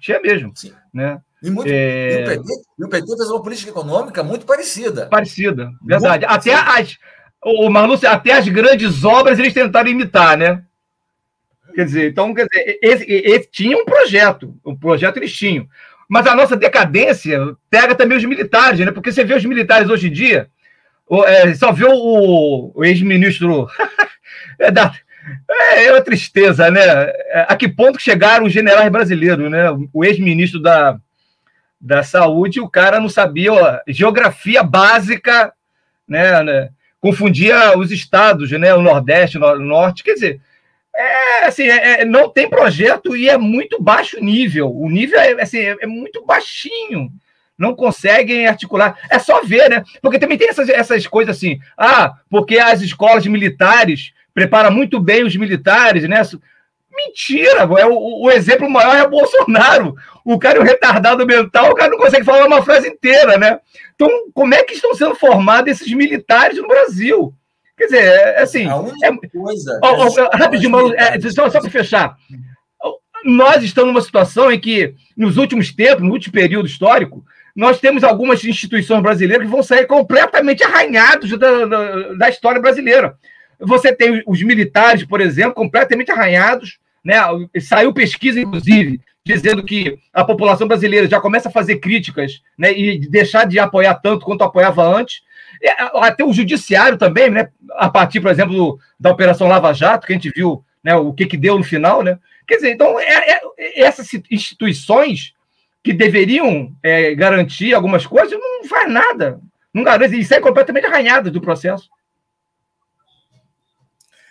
B: Tinha mesmo. Sim. Né?
C: E, muito, é... e, o PT, e o PT fez uma política econômica muito parecida.
B: Parecida, verdade. Muito até as. O Marluce, até as grandes obras eles tentaram imitar, né? Quer dizer, então, quer dizer, esse, esse, tinha um projeto, o um projeto eles tinham. Mas a nossa decadência pega também os militares, né? Porque você vê os militares hoje em dia, é, só vê o, o ex-ministro [laughs] é, da, é, é uma tristeza, né? É, a que ponto chegaram os generais brasileiros, né? O ex-ministro da, da Saúde, o cara não sabia ó, geografia básica, né, né? Confundia os estados, né? O Nordeste, o Norte, quer dizer, é, assim, é, é, não tem projeto e é muito baixo nível. O nível é, assim, é, muito baixinho. Não conseguem articular. É só ver, né? Porque também tem essas, essas coisas assim. Ah, porque as escolas militares prepara muito bem os militares, né? Mentira, é o, o, exemplo maior é o Bolsonaro. O cara é um retardado mental, o cara não consegue falar uma frase inteira, né? Então, como é que estão sendo formados esses militares no Brasil? Quer dizer, é, é assim. A única é, coisa. Ó, ó, rapidinho, é, só, só para fechar. Nós estamos numa situação em que, nos últimos tempos, no último período histórico, nós temos algumas instituições brasileiras que vão sair completamente arranhados da, da, da história brasileira. Você tem os militares, por exemplo, completamente arranhados. Né? Saiu pesquisa, inclusive, dizendo que a população brasileira já começa a fazer críticas né? e deixar de apoiar tanto quanto apoiava antes. Até o judiciário também, né? a partir, por exemplo, da Operação Lava Jato, que a gente viu né? o que, que deu no final. Né? Quer dizer, então, é, é, essas instituições que deveriam é, garantir algumas coisas não faz nada. Não garante, e sai completamente arranhado do processo.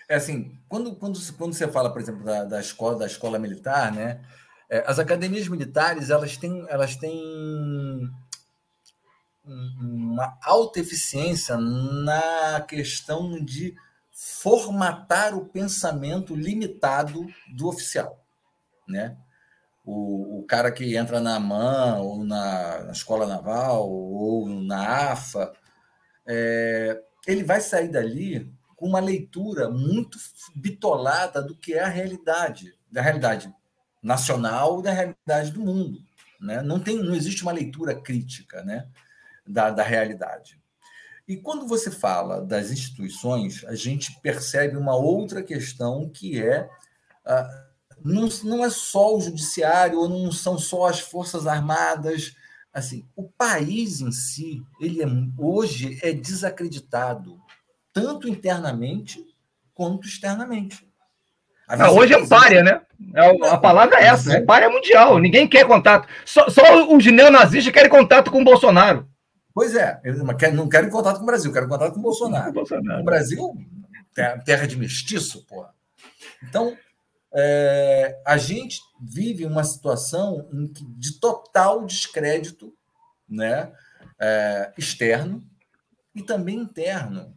C: É assim, quando, quando, quando você fala, por exemplo, da, da escola da escola militar, né? É, as academias militares elas têm, elas têm uma alta eficiência na questão de formatar o pensamento limitado do oficial, né? O, o cara que entra na MAN ou na, na escola naval ou na AFA, é, ele vai sair dali com uma leitura muito bitolada do que é a realidade, da realidade nacional e da realidade do mundo. Né? Não, tem, não existe uma leitura crítica né? da, da realidade. E quando você fala das instituições, a gente percebe uma outra questão que é. Uh, não, não é só o judiciário, ou não são só as forças armadas. Assim, o país em si, ele é, hoje é desacreditado tanto internamente quanto externamente.
B: Ah, hoje é párea, né? É, a palavra é essa, é párea mundial. Ninguém quer contato. Só, só os neonazistas querem contato com o Bolsonaro.
C: Pois é, eles não querem contato com o Brasil, querem contato com o Bolsonaro. O, Bolsonaro. o Brasil, terra de mestiço, porra. Então, é, a gente vive uma situação de total descrédito né, é, externo e também interno.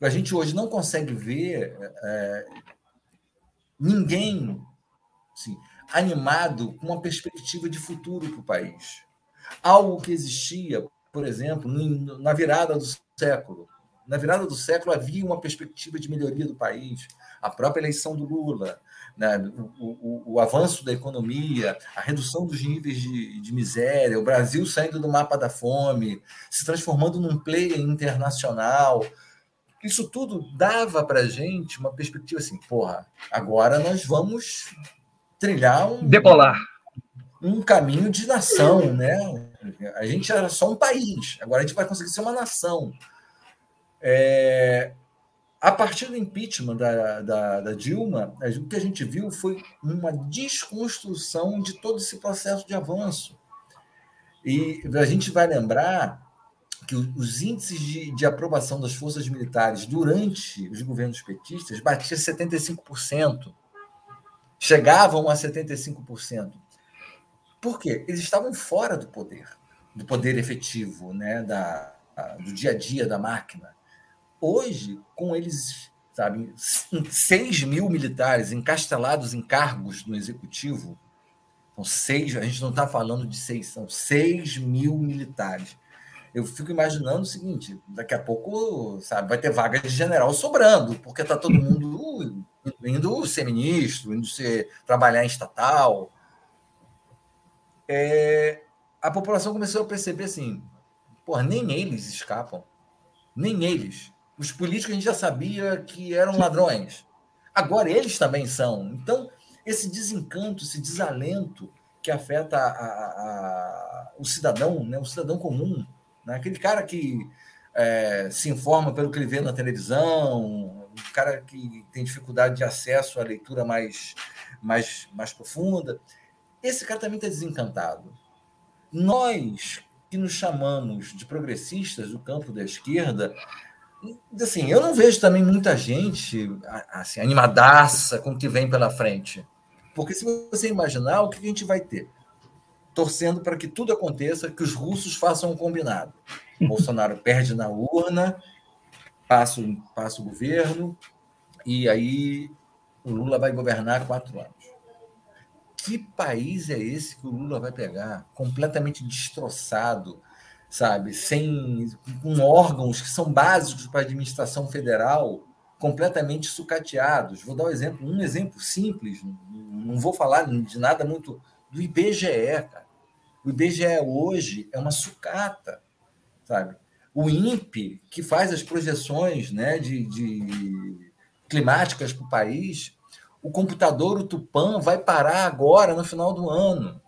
C: A gente hoje não consegue ver é, ninguém assim, animado com uma perspectiva de futuro para o país. Algo que existia, por exemplo, na virada do século. Na virada do século havia uma perspectiva de melhoria do país. A própria eleição do Lula, né, o, o, o, avanço da economia, a redução dos níveis de, de, miséria, o Brasil saindo do mapa da fome, se transformando num player internacional. Isso tudo dava para a gente uma perspectiva assim, porra, agora nós vamos trilhar um...
B: Decolar.
C: Um caminho de nação, né? A gente era só um país, agora a gente vai conseguir ser uma nação. É, a partir do impeachment da, da, da, Dilma, o que a gente viu foi uma desconstrução de todo esse processo de avanço. E a gente vai lembrar que os índices de, de aprovação das forças militares durante os governos petistas batiam 75%, chegavam a 75%. Por quê? Eles estavam fora do poder, do poder efetivo, né, da, do dia a dia da máquina. Hoje, com eles, sabe, 6 mil militares encastelados em cargos no executivo, são seis, a gente não está falando de seis, são 6 mil militares. Eu fico imaginando o seguinte: daqui a pouco, sabe, vai ter vaga de general sobrando, porque está todo mundo indo ser ministro, indo ser, trabalhar em estatal. É, a população começou a perceber assim: porra, nem eles escapam. Nem eles. Os políticos a gente já sabia que eram ladrões. Agora eles também são. Então, esse desencanto, esse desalento que afeta a, a, a, o cidadão, né? o cidadão comum, né? aquele cara que é, se informa pelo que ele vê na televisão, o cara que tem dificuldade de acesso à leitura mais, mais, mais profunda, esse cara também está desencantado. Nós, que nos chamamos de progressistas do campo da esquerda, assim, eu não vejo também muita gente assim, animadaça com o que vem pela frente. Porque se você imaginar, o que a gente vai ter? Torcendo para que tudo aconteça, que os russos façam um combinado. Bolsonaro perde na urna, passa, passa o governo, e aí o Lula vai governar quatro anos. Que país é esse que o Lula vai pegar? Completamente destroçado, sabe, sem com órgãos que são básicos para a administração federal completamente sucateados. Vou dar um exemplo, um exemplo simples, não vou falar de nada muito do IBGE, cara. O IBGE hoje é uma sucata, sabe? O INPE, que faz as projeções né, de, de climáticas para o país, o computador, o Tupan, vai parar agora, no final do ano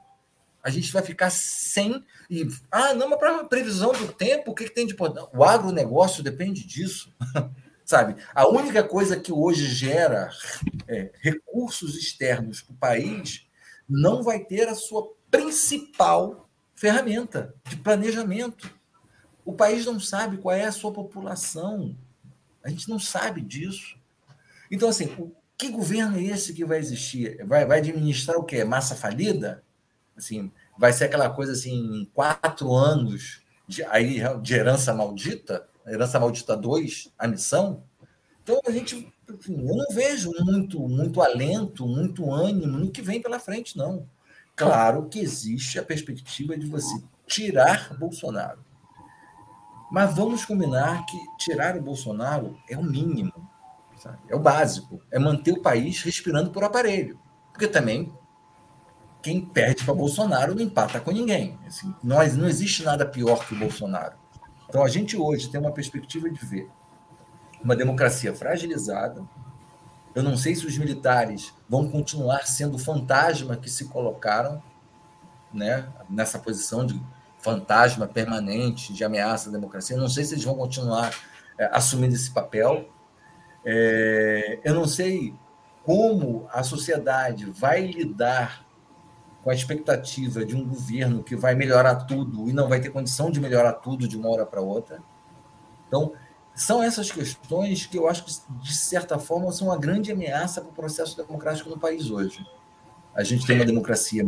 C: a gente vai ficar sem. E, ah, não, mas para previsão do tempo, o que, que tem de importante? O agronegócio depende disso. [laughs] Sabe? A única coisa que hoje gera é, recursos externos para o país não vai ter a sua principal ferramenta de planejamento. O país não sabe qual é a sua população. A gente não sabe disso. Então, assim, que governo é esse que vai existir? Vai, vai administrar o quê? Massa falida? Assim, vai ser aquela coisa assim, em quatro anos de, aí, de herança maldita, herança maldita 2, a missão. Então a gente, assim, eu não vejo muito, muito alento, muito ânimo no que vem pela frente, não. Claro que existe a perspectiva de você tirar Bolsonaro. Mas vamos combinar que tirar o Bolsonaro é o mínimo, sabe? é o básico, é manter o país respirando por aparelho. Porque também quem perde para Bolsonaro não empata com ninguém. Assim, nós, não existe nada pior que o Bolsonaro. Então, a gente hoje tem uma perspectiva de ver uma democracia fragilizada. Eu não sei se os militares vão continuar sendo fantasma que se colocaram né, nessa posição de fantasma permanente, de ameaça à democracia. Eu não sei se eles vão continuar é, assumindo esse papel. É, eu não sei como a sociedade vai lidar com a expectativa de um governo que vai melhorar tudo e não vai ter condição de melhorar tudo de uma hora para outra. Então, são essas questões que eu acho que, de certa forma, são uma grande ameaça para o processo democrático no país hoje. A gente tem uma democracia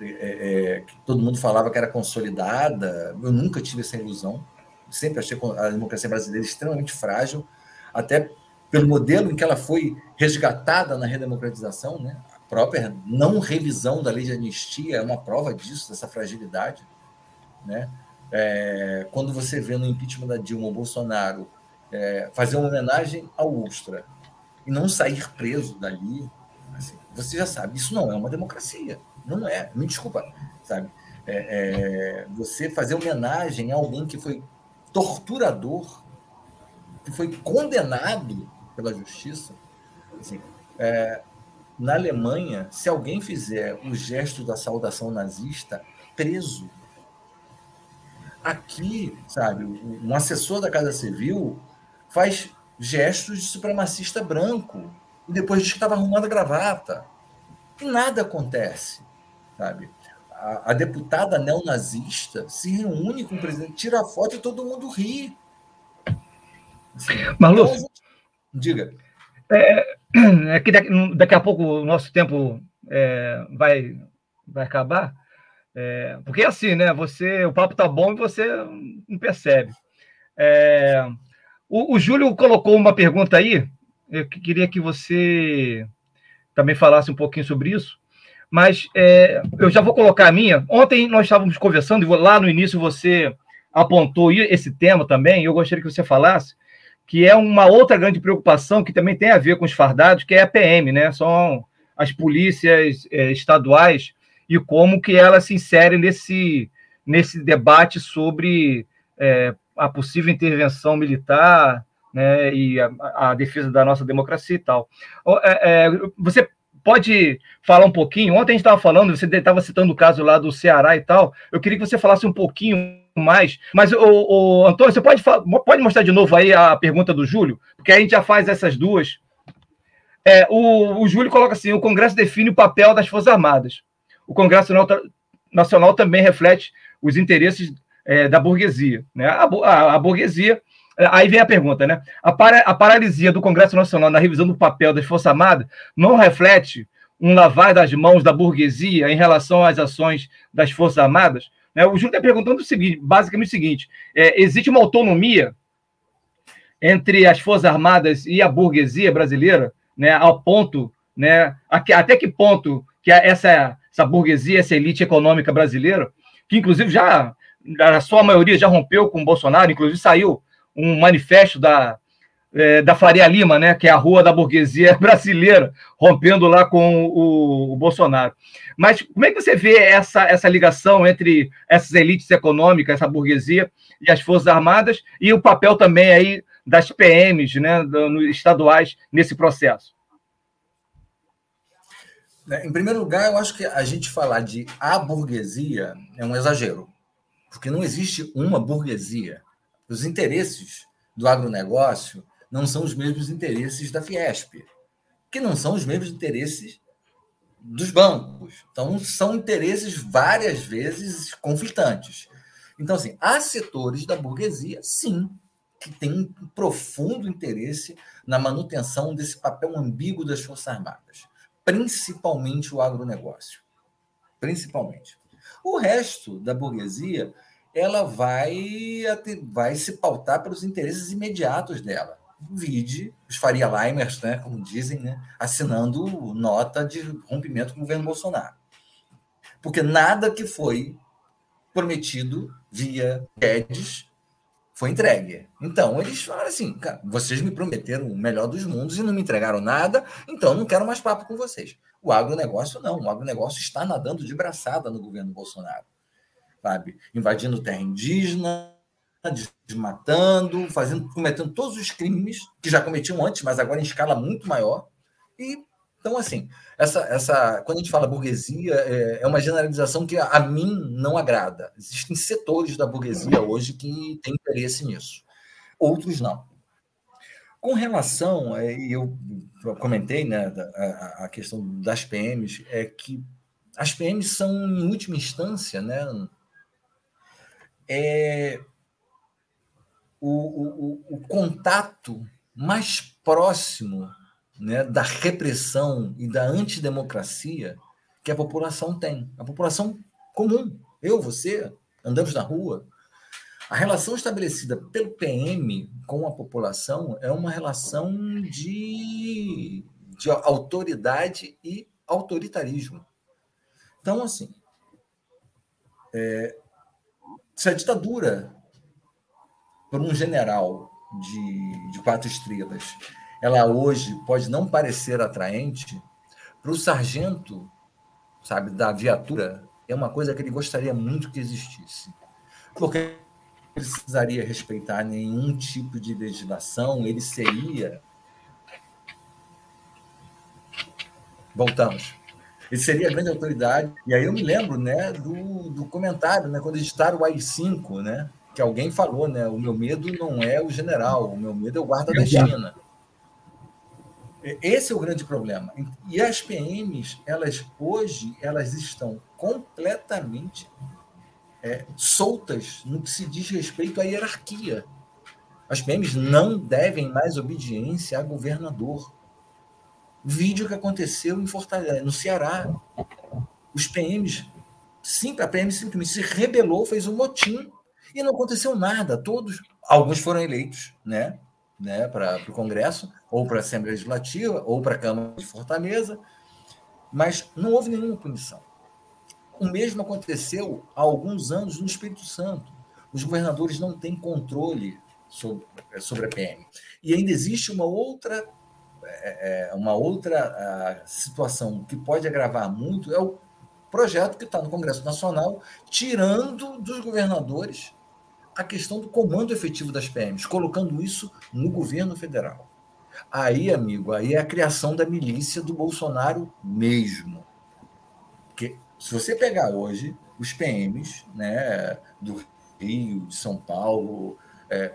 C: é, é, que todo mundo falava que era consolidada, eu nunca tive essa ilusão, sempre achei a democracia brasileira extremamente frágil, até pelo modelo em que ela foi resgatada na redemocratização, né? a própria não revisão da lei de anistia é uma prova disso, dessa fragilidade. Né? É, quando você vê no impeachment da Dilma o Bolsonaro é, fazer uma homenagem ao Ustra e não sair preso dali, assim, você já sabe, isso não é uma democracia. Não é, me desculpa, sabe? É, é, você fazer homenagem a alguém que foi torturador, que foi condenado pela justiça. Assim, é, na Alemanha, se alguém fizer o gesto da saudação nazista, preso. Aqui, sabe, um assessor da Casa Civil faz gestos de supremacista branco e depois diz que estava arrumando a gravata. E nada acontece, sabe? A, a deputada neonazista se reúne com o presidente, tira a foto e todo mundo ri.
B: Assim, Mas, Lúcio, Diga. É, é que daqui, daqui, a pouco o nosso tempo é, vai, vai acabar. É, porque é assim, né? Você, o papo tá bom e você não percebe. É, o, o, Júlio colocou uma pergunta aí. Eu queria que você também falasse um pouquinho sobre isso. Mas é, eu já vou colocar a minha. Ontem nós estávamos conversando, e lá no início você apontou esse tema também. Eu gostaria que você falasse que é uma outra grande preocupação que também tem a ver com os fardados, que é a PM, né? São as polícias é, estaduais e como que elas se inserem nesse, nesse debate sobre é, a possível intervenção militar né, e a, a, defesa da nossa democracia e tal. É, é, você pode falar um pouquinho? Ontem a gente estava falando, você estava citando o caso lá do Ceará e tal. Eu queria que você falasse um pouquinho mais. Mas, o, Antônio, você pode, pode mostrar de novo aí a pergunta do Júlio? Porque a gente já faz essas duas. É, o, o Júlio coloca assim: o Congresso define o papel das Forças Armadas. O Congresso Nacional também reflete os interesses é, da burguesia. Né? A, a, a, burguesia. Aí vem a pergunta, né? A, para, a paralisia do Congresso Nacional na revisão do papel das Forças Armadas não reflete um lavar das mãos da burguesia em relação às ações das Forças Armadas? Né? O Júlio está perguntando o seguinte, basicamente o seguinte: é, existe uma autonomia entre as Forças Armadas e a burguesia brasileira, né, ao ponto, né, até que ponto que essa, essa burguesia, essa elite econômica brasileira, que inclusive já, a sua maioria já rompeu com o Bolsonaro, inclusive saiu um manifesto da, é, da Faria Lima, né, que é a rua da burguesia [laughs] brasileira, rompendo lá com o, o, Bolsonaro. Mas como é que você vê essa, essa ligação entre essas elites econômicas, essa burguesia e as Forças Armadas, e o papel também aí das PMs né, estaduais nesse processo?
C: É, em primeiro lugar, eu acho que a gente falar de a burguesia é um exagero, porque não existe uma burguesia. Os interesses do agronegócio não são os mesmos interesses da Fiesp, que não são os mesmos interesses dos bancos. Então, são interesses várias vezes conflitantes. Então, assim, há setores da burguesia, sim, que têm um profundo interesse na manutenção desse papel ambíguo das Forças Armadas, principalmente o agronegócio. Principalmente. O resto da burguesia, ela vai, vai se pautar pelos interesses imediatos dela vide os Faria Limers, né, como dizem, né, assinando nota de rompimento com o governo Bolsonaro. Porque nada que foi prometido via Guedes foi entregue. Então, eles falaram assim: vocês me prometeram o melhor dos mundos e não me entregaram nada, então não quero mais papo com vocês. O agronegócio não. O agronegócio está nadando de braçada no governo Bolsonaro. Sabe? Invadindo terra indígena, desmatando, fazendo, cometendo todos os crimes que já cometiam antes, mas agora em escala muito maior. E então, assim, essa, essa, quando a gente fala burguesia, é, é uma generalização que a, a mim não agrada. Existem setores da burguesia hoje que têm interesse nisso, outros não. Com relação, é, eu comentei né, a, a questão das PMs, é que as PMs são, em última instância, né, é, o, o, o contato mais próximo né, da repressão e da antidemocracia que a população tem. A população comum, eu, você, andamos na rua. A relação estabelecida pelo PM com a população é uma relação de, de autoridade e autoritarismo. Então, assim, é, se a ditadura, por um general de, de quatro estrelas, ela hoje pode não parecer atraente, para o sargento, sabe, da viatura, é uma coisa que ele gostaria muito que existisse. Porque precisaria respeitar nenhum tipo de legislação, ele seria. Voltamos. Ele seria a grande autoridade. E aí eu me lembro né, do, do comentário, né, quando editaram o AI-5, né, que alguém falou, né, o meu medo não é o general, o meu medo é o guarda da China. Esse é o grande problema. E as PMs, elas hoje, elas estão completamente é, soltas no que se diz respeito à hierarquia. As PMs não devem mais obediência a governador. Vídeo que aconteceu em Fortaleza, no Ceará. Os PMs, sim, a PM simplesmente se rebelou, fez um motim e não aconteceu nada. Todos, alguns foram eleitos, né? né, para o Congresso, ou para a Assembleia Legislativa, ou para a Câmara de Fortaleza, mas não houve nenhuma punição. O mesmo aconteceu há alguns anos no Espírito Santo. Os governadores não têm controle sobre, sobre a PM. E ainda existe uma outra, é, uma outra situação que pode agravar muito, é o projeto que está no Congresso Nacional, tirando dos governadores a questão do comando efetivo das PMs, colocando isso no governo federal. Aí, amigo, aí é a criação da milícia do Bolsonaro mesmo. Porque se você pegar hoje os PMs né, do Rio, de São Paulo, é,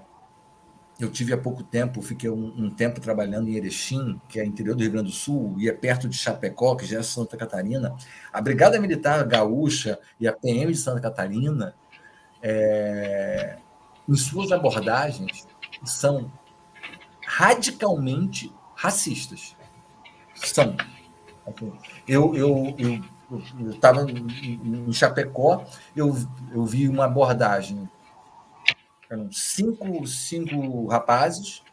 C: eu tive há pouco tempo, fiquei um, um, tempo trabalhando em Erechim, que é interior do Rio Grande do Sul, e é perto de Chapecó, que já é Santa Catarina. A Brigada Militar Gaúcha e a PM de Santa Catarina é, em suas abordagens, são radicalmente racistas. São. Eu eu eu estava em Chapecó, eu, eu vi uma abordagem. Eram cinco, cinco rapazes,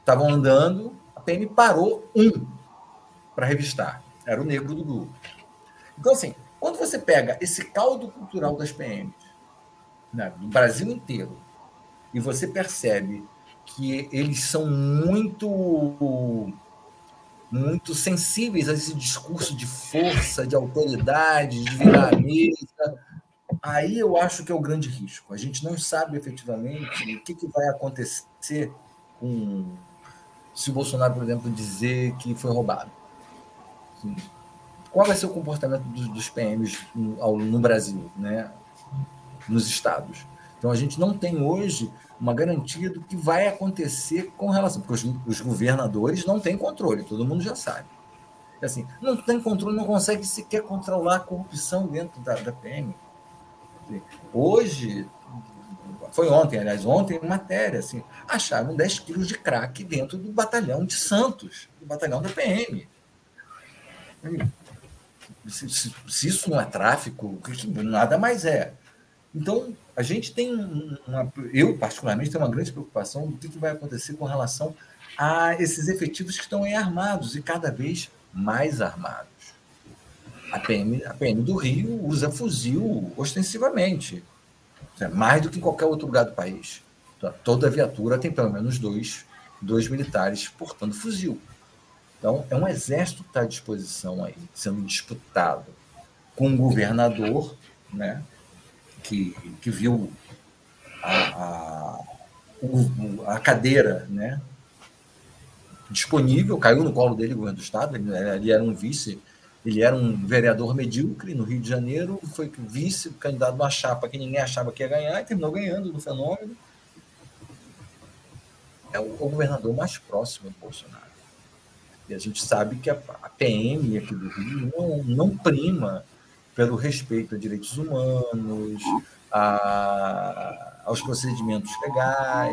C: estavam andando, a PM parou um para revistar. Era o negro do grupo. Então, assim, quando você pega esse caldo cultural das PMs, né, do Brasil inteiro, e você percebe que eles são muito muito sensíveis a esse discurso de força, de autoridade, de virar a mesa. Aí eu acho que é o grande risco. A gente não sabe efetivamente o que, que vai acontecer com se o Bolsonaro, por exemplo, dizer que foi roubado. Qual vai ser o comportamento dos, PMs no, no Brasil, né? nos estados. Então a gente não tem hoje uma garantia do que vai acontecer com relação, porque os, os governadores não têm controle, todo mundo já sabe. Assim, não tem controle, não consegue sequer controlar a corrupção dentro da, da PM. Hoje, foi ontem, aliás, ontem, matéria, assim, acharam 10 quilos de crack dentro do batalhão de Santos, do batalhão da PM. Se, se, se isso não é tráfico, nada mais é. Então, a gente tem uma. Eu, particularmente, tenho uma grande preocupação do que vai acontecer com relação a esses efetivos que estão aí armados e cada vez mais armados. A PM, a PM do Rio usa fuzil ostensivamente, mais do que em qualquer outro lugar do país. Então, toda viatura tem pelo menos dois, dois militares portando fuzil. Então, é um exército que está à disposição aí, sendo disputado com um governador, né, que, que viu a, a, a cadeira né, disponível, caiu no colo dele o governo do Estado, ele, ele era um vice, ele era um vereador medíocre no Rio de Janeiro, foi vice, candidato numa chapa que ninguém achava que ia ganhar, e terminou ganhando no fenômeno. É o, o governador mais próximo do Bolsonaro. E a gente sabe que a, a PM aqui do Rio não, não prima pelo respeito a direitos humanos, a, aos procedimentos legais.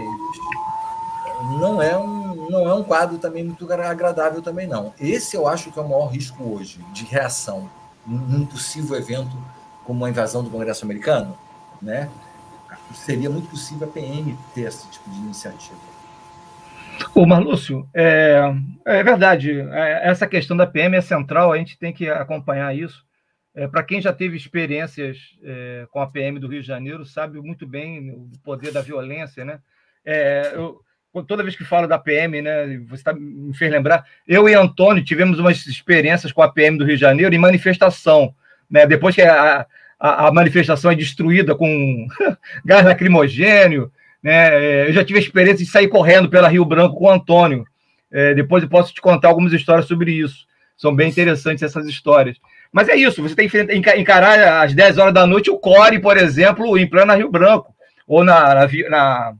C: Não é, um, não é um quadro também muito agradável também, não. Esse eu acho que é o maior risco hoje de reação num possível evento como a invasão do Congresso americano, né? Seria muito possível a PM ter esse tipo de iniciativa.
B: Ô, Marlúcio, é, é verdade. É, essa questão da PM é central, a gente tem que acompanhar isso. É, Para quem já teve experiências é, com a PM do Rio de Janeiro, sabe muito bem o poder da violência, né? É, eu, toda vez que falo da PM, né, você tá, me fez lembrar, eu e Antônio tivemos umas experiências com a PM do Rio de Janeiro em manifestação. Né? Depois que a, a, a manifestação é destruída com [laughs] gás lacrimogênio, né? É, eu já tive a experiência de sair correndo pela Rio Branco com o Antônio. É, depois eu posso te contar algumas histórias sobre isso. São bem interessantes essas histórias. Mas é isso, você tem que encarar às 10 horas da noite o Core, por exemplo, em plena Rio Branco, ou na, na, na,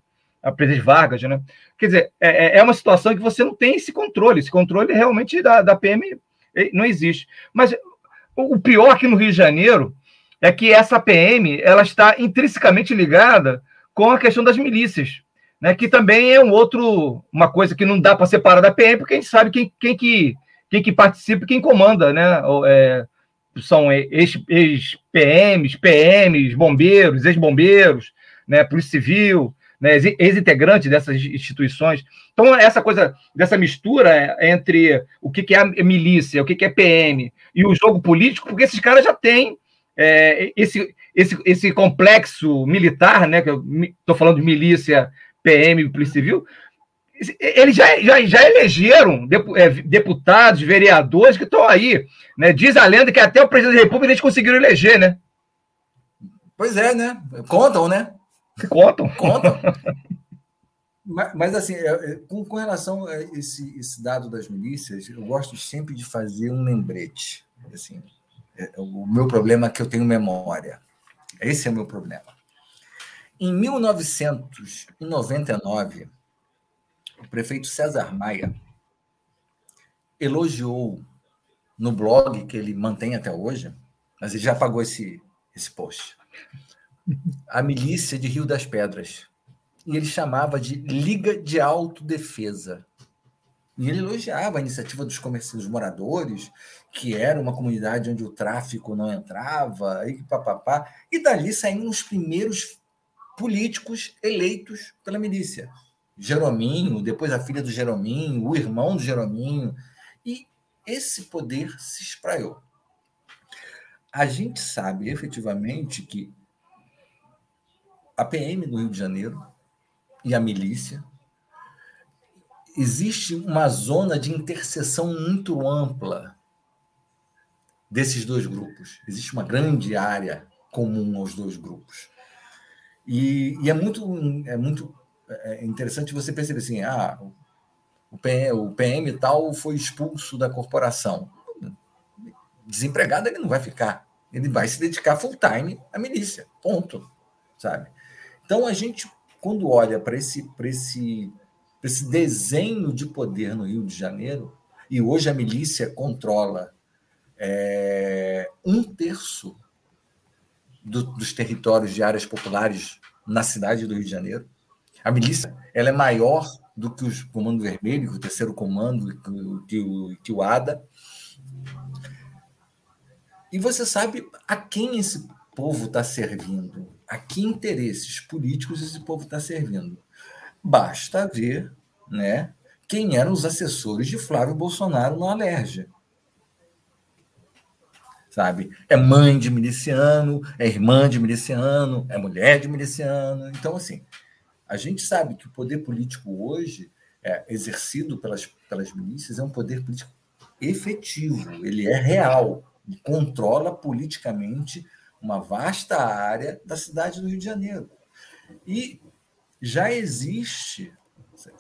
B: na Vargas, né? Quer dizer, é, é, é uma situação que você não tem esse controle. Esse controle realmente da, da PM não existe. Mas o pior aqui no Rio de Janeiro é que essa PM ela está intrinsecamente ligada com a questão das milícias, né? Que também é um outro, uma coisa que não dá para separar da PM, porque a gente sabe quem, quem, que, quem que participa e quem comanda, né? É, são ex-PMs, ex PMs, bombeiros, ex-bombeiros, né? Polícia Civil, né? ex-integrantes dessas instituições. Então, essa coisa, dessa mistura entre o que é milícia, o que é PM e o jogo político, porque esses caras já têm é, esse, esse, esse complexo militar, né, que eu estou falando de milícia, PM e Polícia Civil, eles já, já, já elegeram é, deputados, vereadores que estão aí. Né? Diz a lenda que até o presidente da República eles conseguiram eleger, né?
C: Pois é, né? Contam, né?
B: Contam.
C: Contam. mas, mas, assim, é, é, com, com relação a esse, esse dado das milícias, eu gosto sempre de fazer um lembrete. Assim, o meu problema é que eu tenho memória. Esse é o meu problema. Em 1999, o prefeito César Maia elogiou no blog que ele mantém até hoje, mas ele já apagou esse, esse post, a milícia de Rio das Pedras. E ele chamava de Liga de Autodefesa. E ele elogiava a iniciativa dos comerciantes, moradores, que era uma comunidade onde o tráfico não entrava, e papapá. E dali saíram os primeiros políticos eleitos pela milícia. Jerominho, depois a filha do Jerominho, o irmão do Jerominho. E esse poder se espraiou. A gente sabe efetivamente que a PM no Rio de Janeiro e a milícia existe uma zona de interseção muito ampla desses dois grupos. Existe uma grande área comum aos dois grupos. E, e é muito é muito é interessante você perceber assim, ah, o PM, o PM tal foi expulso da corporação. Desempregado ele não vai ficar. Ele vai se dedicar full time à milícia. Ponto. Sabe? Então a gente quando olha para esse esse esse desenho de poder no Rio de Janeiro, e hoje a milícia controla é, um terço do, dos territórios de áreas populares na cidade do Rio de Janeiro. A milícia ela é maior do que o Comando Vermelho, o Terceiro Comando, que o, que o ADA. E você sabe a quem esse povo está servindo, a que interesses políticos esse povo está servindo. Basta ver né, quem eram os assessores de Flávio Bolsonaro no Alerj. Sabe? É mãe de miliciano, é irmã de miliciano, é mulher de miliciano. Então, assim, a gente sabe que o poder político hoje, é, exercido pelas, pelas milícias, é um poder político efetivo, ele é real, controla politicamente uma vasta área da cidade do Rio de Janeiro. E já existe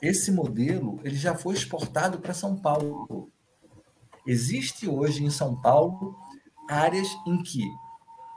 C: esse modelo ele já foi exportado para São Paulo. Existe hoje em São Paulo áreas em que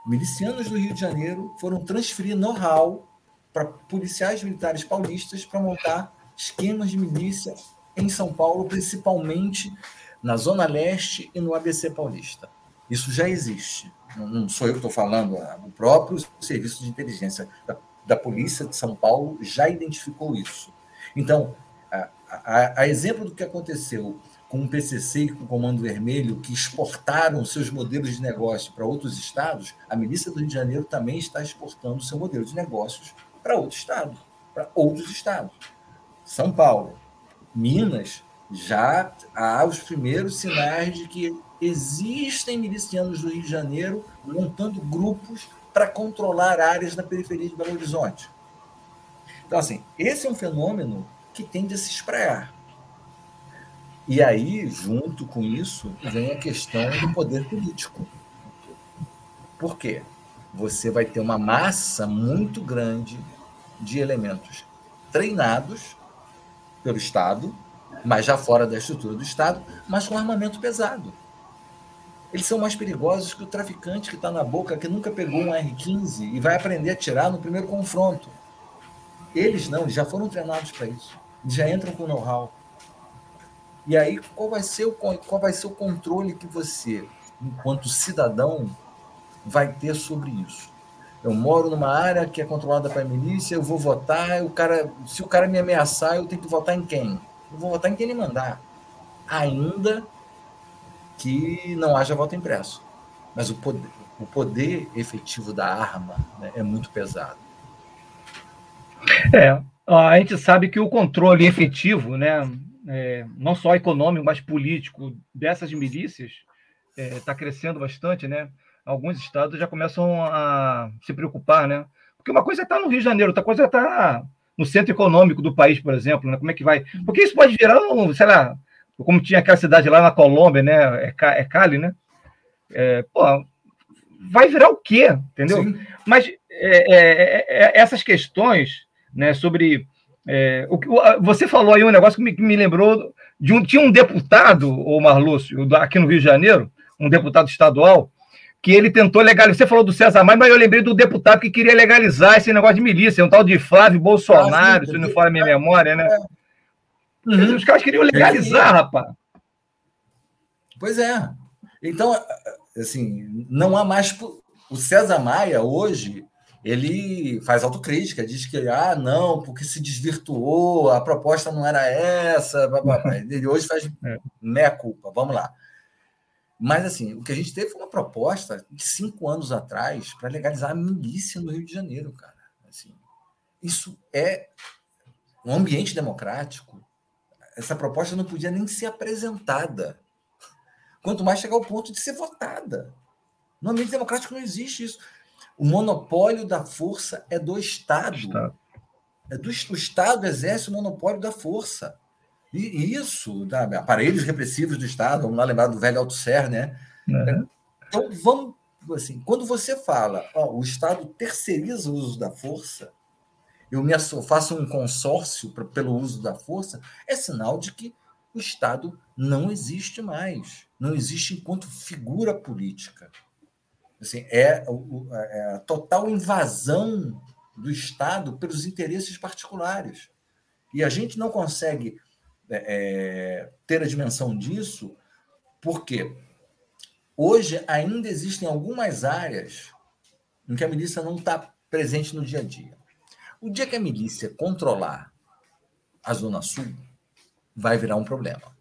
C: milicianos do Rio de Janeiro foram transferir know-how para policiais militares paulistas para montar esquemas de milícia em São Paulo, principalmente na Zona Leste e no ABC Paulista. Isso já existe. Não sou eu que estou falando, o próprio Serviço de Inteligência da, da Polícia de São Paulo já identificou isso. Então, a, a, a exemplo do que aconteceu com o PCC e com o Comando Vermelho, que exportaram seus modelos de negócio para outros estados, a milícia do Rio de Janeiro também está exportando seu modelo de negócios para outro estado, para outros estados. São Paulo, Minas, já há os primeiros sinais de que existem milicianos do Rio de Janeiro montando grupos para controlar áreas na periferia de Belo Horizonte. Então, assim, esse é um fenômeno que tende a se espraiar. E aí, junto com isso, vem a questão do poder político. Por quê? Você vai ter uma massa muito grande de elementos treinados pelo Estado, mas já fora da estrutura do Estado, mas com armamento pesado. Eles são mais perigosos que o traficante que está na boca, que nunca pegou um R-15 e vai aprender a tirar no primeiro confronto. Eles não, eles já foram treinados para isso. Eles já entram com know-how. E aí, qual vai, ser o, qual vai ser o controle que você, enquanto cidadão, vai ter sobre isso? Eu moro numa área que é controlada pela milícia, eu vou votar, o cara, se o cara me ameaçar, eu tenho que votar em quem? Eu vou votar em quem ele mandar. Ainda que não haja voto impresso. Mas o poder, o poder efetivo da arma né, é muito pesado.
B: É, a gente sabe que o controle efetivo, né, é, não só econômico, mas político dessas milícias está é, crescendo bastante, né? Alguns estados já começam a se preocupar, né? Porque uma coisa está no Rio de Janeiro, outra coisa está no centro econômico do país, por exemplo, né? Como é que vai? Porque isso pode virar, um, sei lá, como tinha aquela cidade lá na Colômbia, né? É, é Cali, né? É, pô, vai virar o quê? Entendeu? Sim. Mas é, é, é, essas questões, né, sobre é, o, você falou aí um negócio que me, que me lembrou de um tinha um deputado, o Marlúcio, aqui no Rio de Janeiro, um deputado estadual, que ele tentou legalizar. Você falou do César Maia, mas eu lembrei do deputado que queria legalizar esse negócio de milícia, um tal de Flávio Bolsonaro, se não for a minha memória, né? Uhum. Os caras queriam legalizar, rapaz.
C: Pois é. Então, assim, não há mais. O César Maia, hoje, ele faz autocrítica, diz que, ah, não, porque se desvirtuou, a proposta não era essa, blá, blá, blá. [laughs] ele hoje faz é. meia culpa, vamos lá. Mas, assim, o que a gente teve foi uma proposta de cinco anos atrás para legalizar a milícia no Rio de Janeiro, cara. Assim, isso é um ambiente democrático. Essa proposta não podia nem ser apresentada. Quanto mais chegar ao ponto de ser votada. No ambiente democrático não existe isso. O monopólio da força é do Estado. Estado. É do, o Estado exerce o monopólio da força. E isso, tá? aparelhos repressivos do Estado, vamos lá lembrar do velho Althusser, né? Uhum. Então, vamos, assim, quando você fala, ó, o Estado terceiriza o uso da força, eu me faço um consórcio pra, pelo uso da força, é sinal de que o Estado não existe mais, não existe enquanto figura política. Assim, é, é a total invasão do Estado pelos interesses particulares. E a gente não consegue é, é, ter a dimensão disso porque hoje ainda existem algumas áreas em que a milícia não está presente no dia a dia. O dia que a milícia controlar a Zona Sul, vai virar um problema.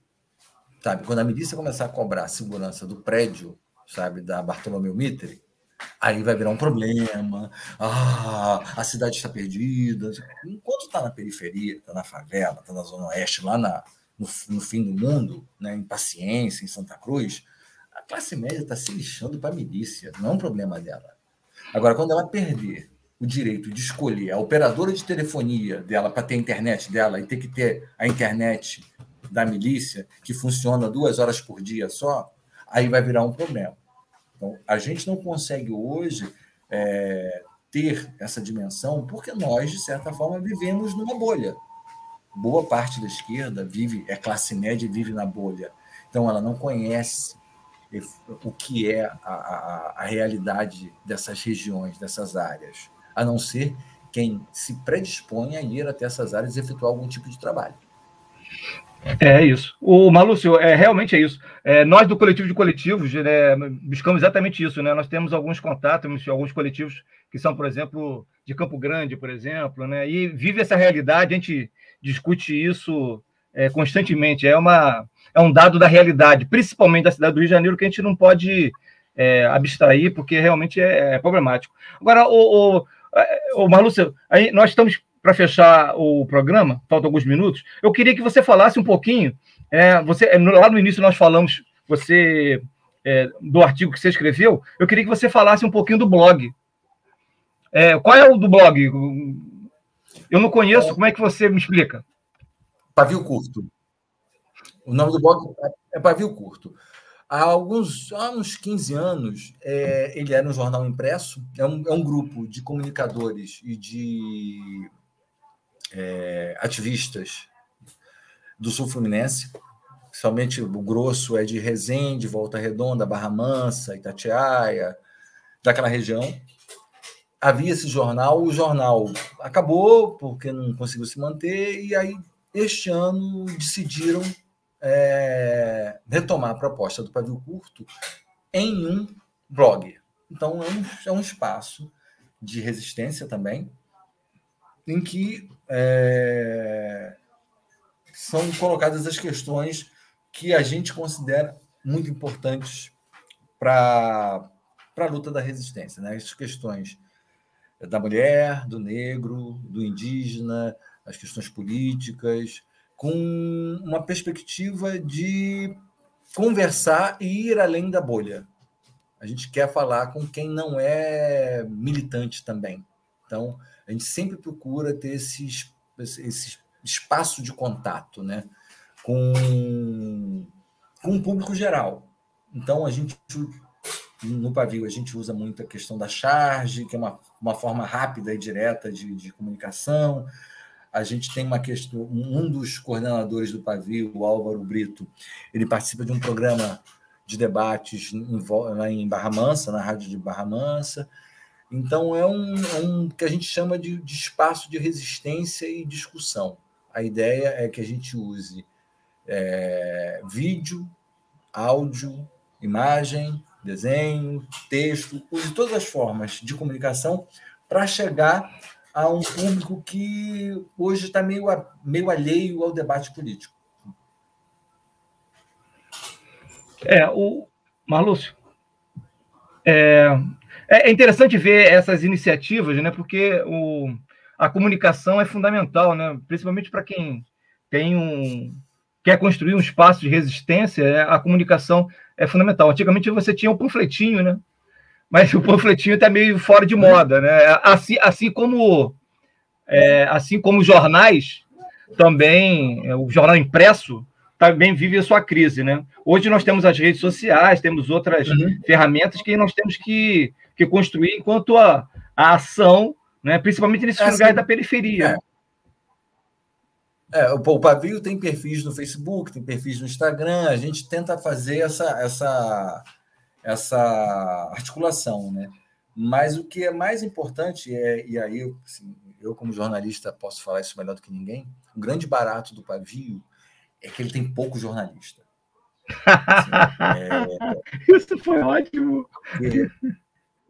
C: Sabe? Quando a milícia começar a cobrar a segurança do prédio sabe, da Bartolomeu Mitre, aí vai virar um problema. Ah, a cidade está perdida. Enquanto está na periferia, está na favela, está na Zona Oeste, lá na, no, no, fim do mundo, né, em Paciência, em Santa Cruz, a classe média está se lixando para a milícia, não é um problema dela. Agora, quando ela perder o direito de escolher a operadora de telefonia dela para ter a internet dela e ter que ter a internet da milícia, que funciona duas horas por dia só, aí vai virar um problema. Então, a gente não consegue hoje é, ter essa dimensão porque nós, de certa forma, vivemos numa bolha. Boa parte da esquerda vive, é classe média e vive na bolha. Então, ela não conhece o que é a, a, a realidade dessas regiões, dessas áreas, a não ser quem se predispõe a ir até essas áreas e efetuar algum tipo de trabalho.
B: É isso. O Malúcio, é, realmente é isso. É, nós do coletivo de coletivos né, buscamos exatamente isso. Né? Nós temos alguns contatos, alguns coletivos que são, por exemplo, de Campo Grande, por exemplo, né? e vive essa realidade, a gente discute isso é, constantemente. É, uma, é um dado da realidade, principalmente da cidade do Rio de Janeiro, que a gente não pode é, abstrair, porque realmente é, é problemático. Agora, o, o, o Marlúcio, nós estamos para fechar o programa, faltam alguns minutos. Eu queria que você falasse um pouquinho. É, você é, lá no início nós falamos você é, do artigo que você escreveu. Eu queria que você falasse um pouquinho do blog. É, qual é o do blog? Eu não conheço. Como é que você me explica?
C: Pavio Curto. O nome do blog é Pavio Curto. Há alguns há uns 15 anos, é, ele era um jornal impresso, é um, é um grupo de comunicadores e de é, ativistas do Sul Fluminense, principalmente o grosso é de Resende, Volta Redonda, Barra Mansa, Itatiaia, daquela região. Havia esse jornal, o jornal acabou porque não conseguiu se manter, e aí este ano decidiram é, retomar a proposta do pavio curto em um blog. Então é um, é um espaço de resistência também, em que é, são colocadas as questões que a gente considera muito importantes para a luta da resistência. Né? As questões da mulher, do negro, do indígena, as questões políticas, com uma perspectiva de conversar e ir além da bolha. A gente quer falar com quem não é militante também. Então, a gente sempre procura ter esse, esse espaço de contato né? com, com o público geral. Então, a gente, no pavio, a gente usa muito a questão da charge, que é uma, uma forma rápida e direta de, de comunicação. A gente tem uma questão, um dos coordenadores do pavio, o Álvaro Brito, ele participa de um programa de debates em, em Barra Mansa, na rádio de Barra Mansa. Então, é um, é um que a gente chama de, de, espaço de resistência e discussão. A ideia é que a gente use é, vídeo, áudio, imagem, desenho, texto, use todas as formas de comunicação para chegar a um público que hoje está meio, meio alheio ao debate político.
B: É, o Marlúcio, é, é, é interessante ver essas iniciativas, né? Porque o, a comunicação é fundamental, né? Principalmente para quem tem um quer construir um espaço de resistência, é, a comunicação é fundamental. Antigamente você tinha um panfletinho, né? Mas [laughs] o panfletinho está meio fora de moda, né? Assim, assim como é, assim como os jornais também, é, o jornal impresso também vive a sua crise, né? Hoje nós temos as redes sociais, temos outras uhum. ferramentas que nós temos que que construir enquanto a, a ação, né, principalmente nesses é, lugares da periferia.
C: É. é. o Pavio tem perfis no Facebook, tem perfis no Instagram, a gente tenta fazer essa, essa, essa articulação, né? Mas o que é mais importante, é, e aí assim, eu, como jornalista, posso falar isso melhor do que ninguém, o grande barato do Pavio é que ele tem pouco jornalista. [laughs]
B: Assim, é, isso foi ótimo.
C: É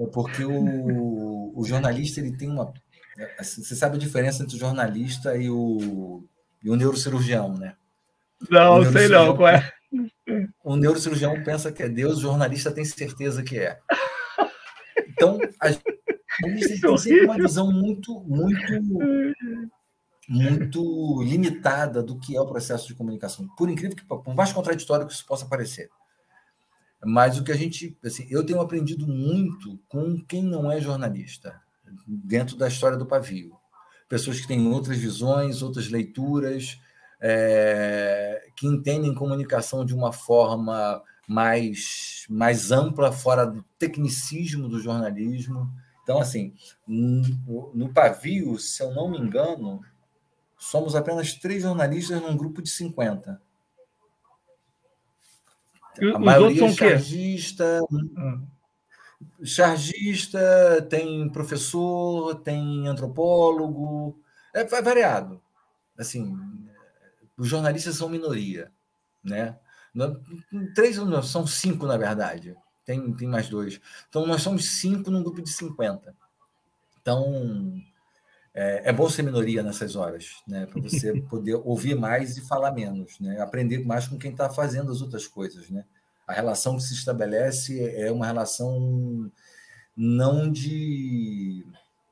C: porque o, o jornalista ele tem uma. Assim, você sabe a diferença entre o jornalista e o, e o neurocirurgião, né?
B: Não, sei não, qual é?
C: O neurocirurgião pensa que é Deus, o jornalista tem certeza que é. Então, a gente tem sempre uma visão muito, muito, muito limitada do que é o processo de comunicação. Por incrível que, por mais contraditório que isso possa parecer. Mas o que a gente, assim, eu tenho aprendido muito com quem não é jornalista, dentro da história do pavio. Pessoas que têm outras visões, outras leituras, é, que entendem comunicação de uma forma mais, mais ampla, fora do tecnicismo do jornalismo. Então, assim, no, no pavio, se eu não me engano, somos apenas três jornalistas num grupo de 50
B: a maioria é
C: chargista, hum. chargista, tem professor, tem antropólogo, é, é variado. Assim, os jornalistas são minoria, né? Três, são cinco, na verdade. Tem, tem mais dois. Então, nós somos cinco num grupo de 50. Então, é, é bom ser minoria nessas horas, né? Para você [laughs] poder ouvir mais e falar menos, né? Aprender mais com quem está fazendo as outras coisas, né? A relação que se estabelece é uma relação não de,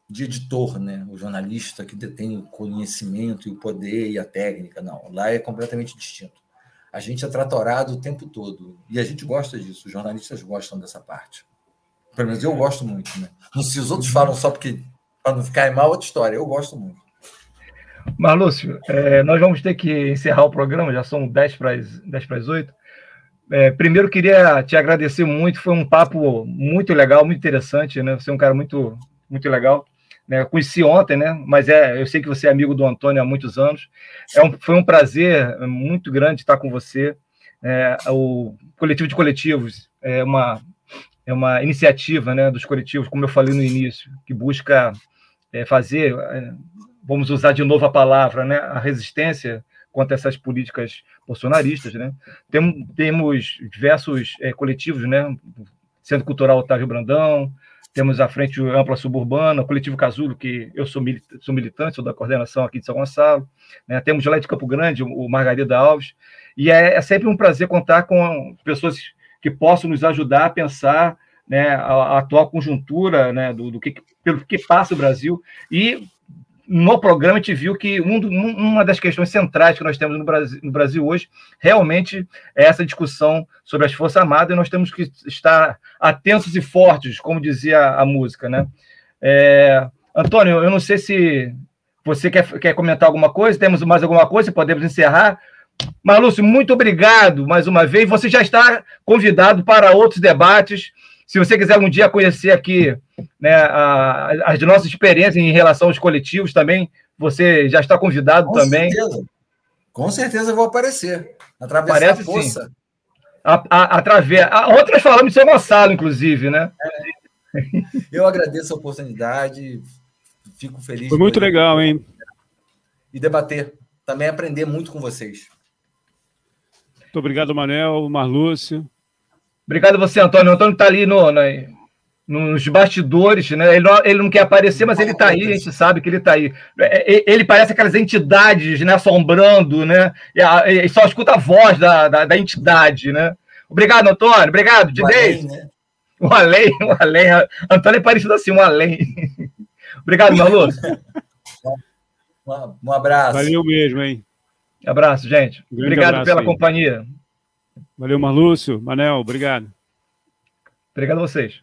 C: de editor, né? O jornalista que detém o conhecimento e o poder e a técnica, não. Lá é completamente distinto. A gente é tratorado o tempo todo e a gente gosta disso. Os jornalistas gostam dessa parte. Pelo menos eu gosto muito, né? Não se os outros falam só porque para não ficar mal outra história. Eu gosto muito.
B: Marlúcio, é, nós vamos ter que encerrar o programa, já são 10 para as, 10 para as 8. É, primeiro, queria te agradecer muito, foi um papo muito legal, muito interessante, né? Você é um cara muito, muito legal. Né? Conheci ontem, né? Mas é, eu sei que você é amigo do Antônio há muitos anos. É um, foi um prazer muito grande estar com você. É, o coletivo de coletivos é uma é uma iniciativa, né, dos coletivos, como eu falei no início, que busca é, fazer, é, vamos usar de novo a palavra, né, a resistência contra essas políticas bolsonaristas, né? Tem, temos diversos é, coletivos, né? Centro Cultural Otávio Brandão, temos a Frente Ampla Suburbana, o Coletivo Casulo, que eu sou, militante, sou militante, sou da coordenação aqui de São Gonçalo, né? temos lá de Campo Grande, o Margarida Alves, e é, é, sempre um prazer contar com pessoas que possam nos ajudar a pensar né, a, atual conjuntura né, do, do que, pelo que passa o Brasil e no programa a gente viu que um, uma das questões centrais que nós temos no Brasil, no Brasil, hoje realmente é essa discussão sobre as Forças Armadas e nós temos que estar atentos e fortes, como dizia a música. Né? É, Antônio, eu não sei se você quer, quer comentar alguma coisa, temos mais alguma coisa, podemos encerrar. Marlúcio, muito obrigado mais uma vez. Você já está convidado para outros debates. Se você quiser um dia conhecer aqui né, a, as nossas experiências em relação aos coletivos também, você já está convidado Com também.
C: Certeza. Com certeza vou aparecer. Atravessar Parece, a poça. Sim.
B: A, a, através. Outras falamos de São Gonçalo, inclusive, né?
C: É. Eu agradeço a oportunidade, fico feliz.
G: Foi muito legal, hein?
C: E debater. Também aprender muito com vocês.
G: Muito obrigado, Manel, Marlúcio.
B: Obrigado a você, Antônio. O Antônio está ali no, no, nos bastidores, né? Ele não, ele não quer aparecer, mas ele está aí, a gente sabe que ele está aí. É, é, ele parece aquelas entidades, né? Assombrando, né? E, só escuta a voz da, da, da entidade, né? Obrigado, Antônio. Obrigado, de né? Um além, um além. Antônio é parecido assim, um além. [laughs] Obrigado, Malu.
C: Um abraço.
G: Valeu mesmo, hein?
B: Abraço, gente. Um Obrigado abraço pela aí. companhia.
G: Valeu, Marlúcio. Manel, obrigado.
B: Obrigado a vocês.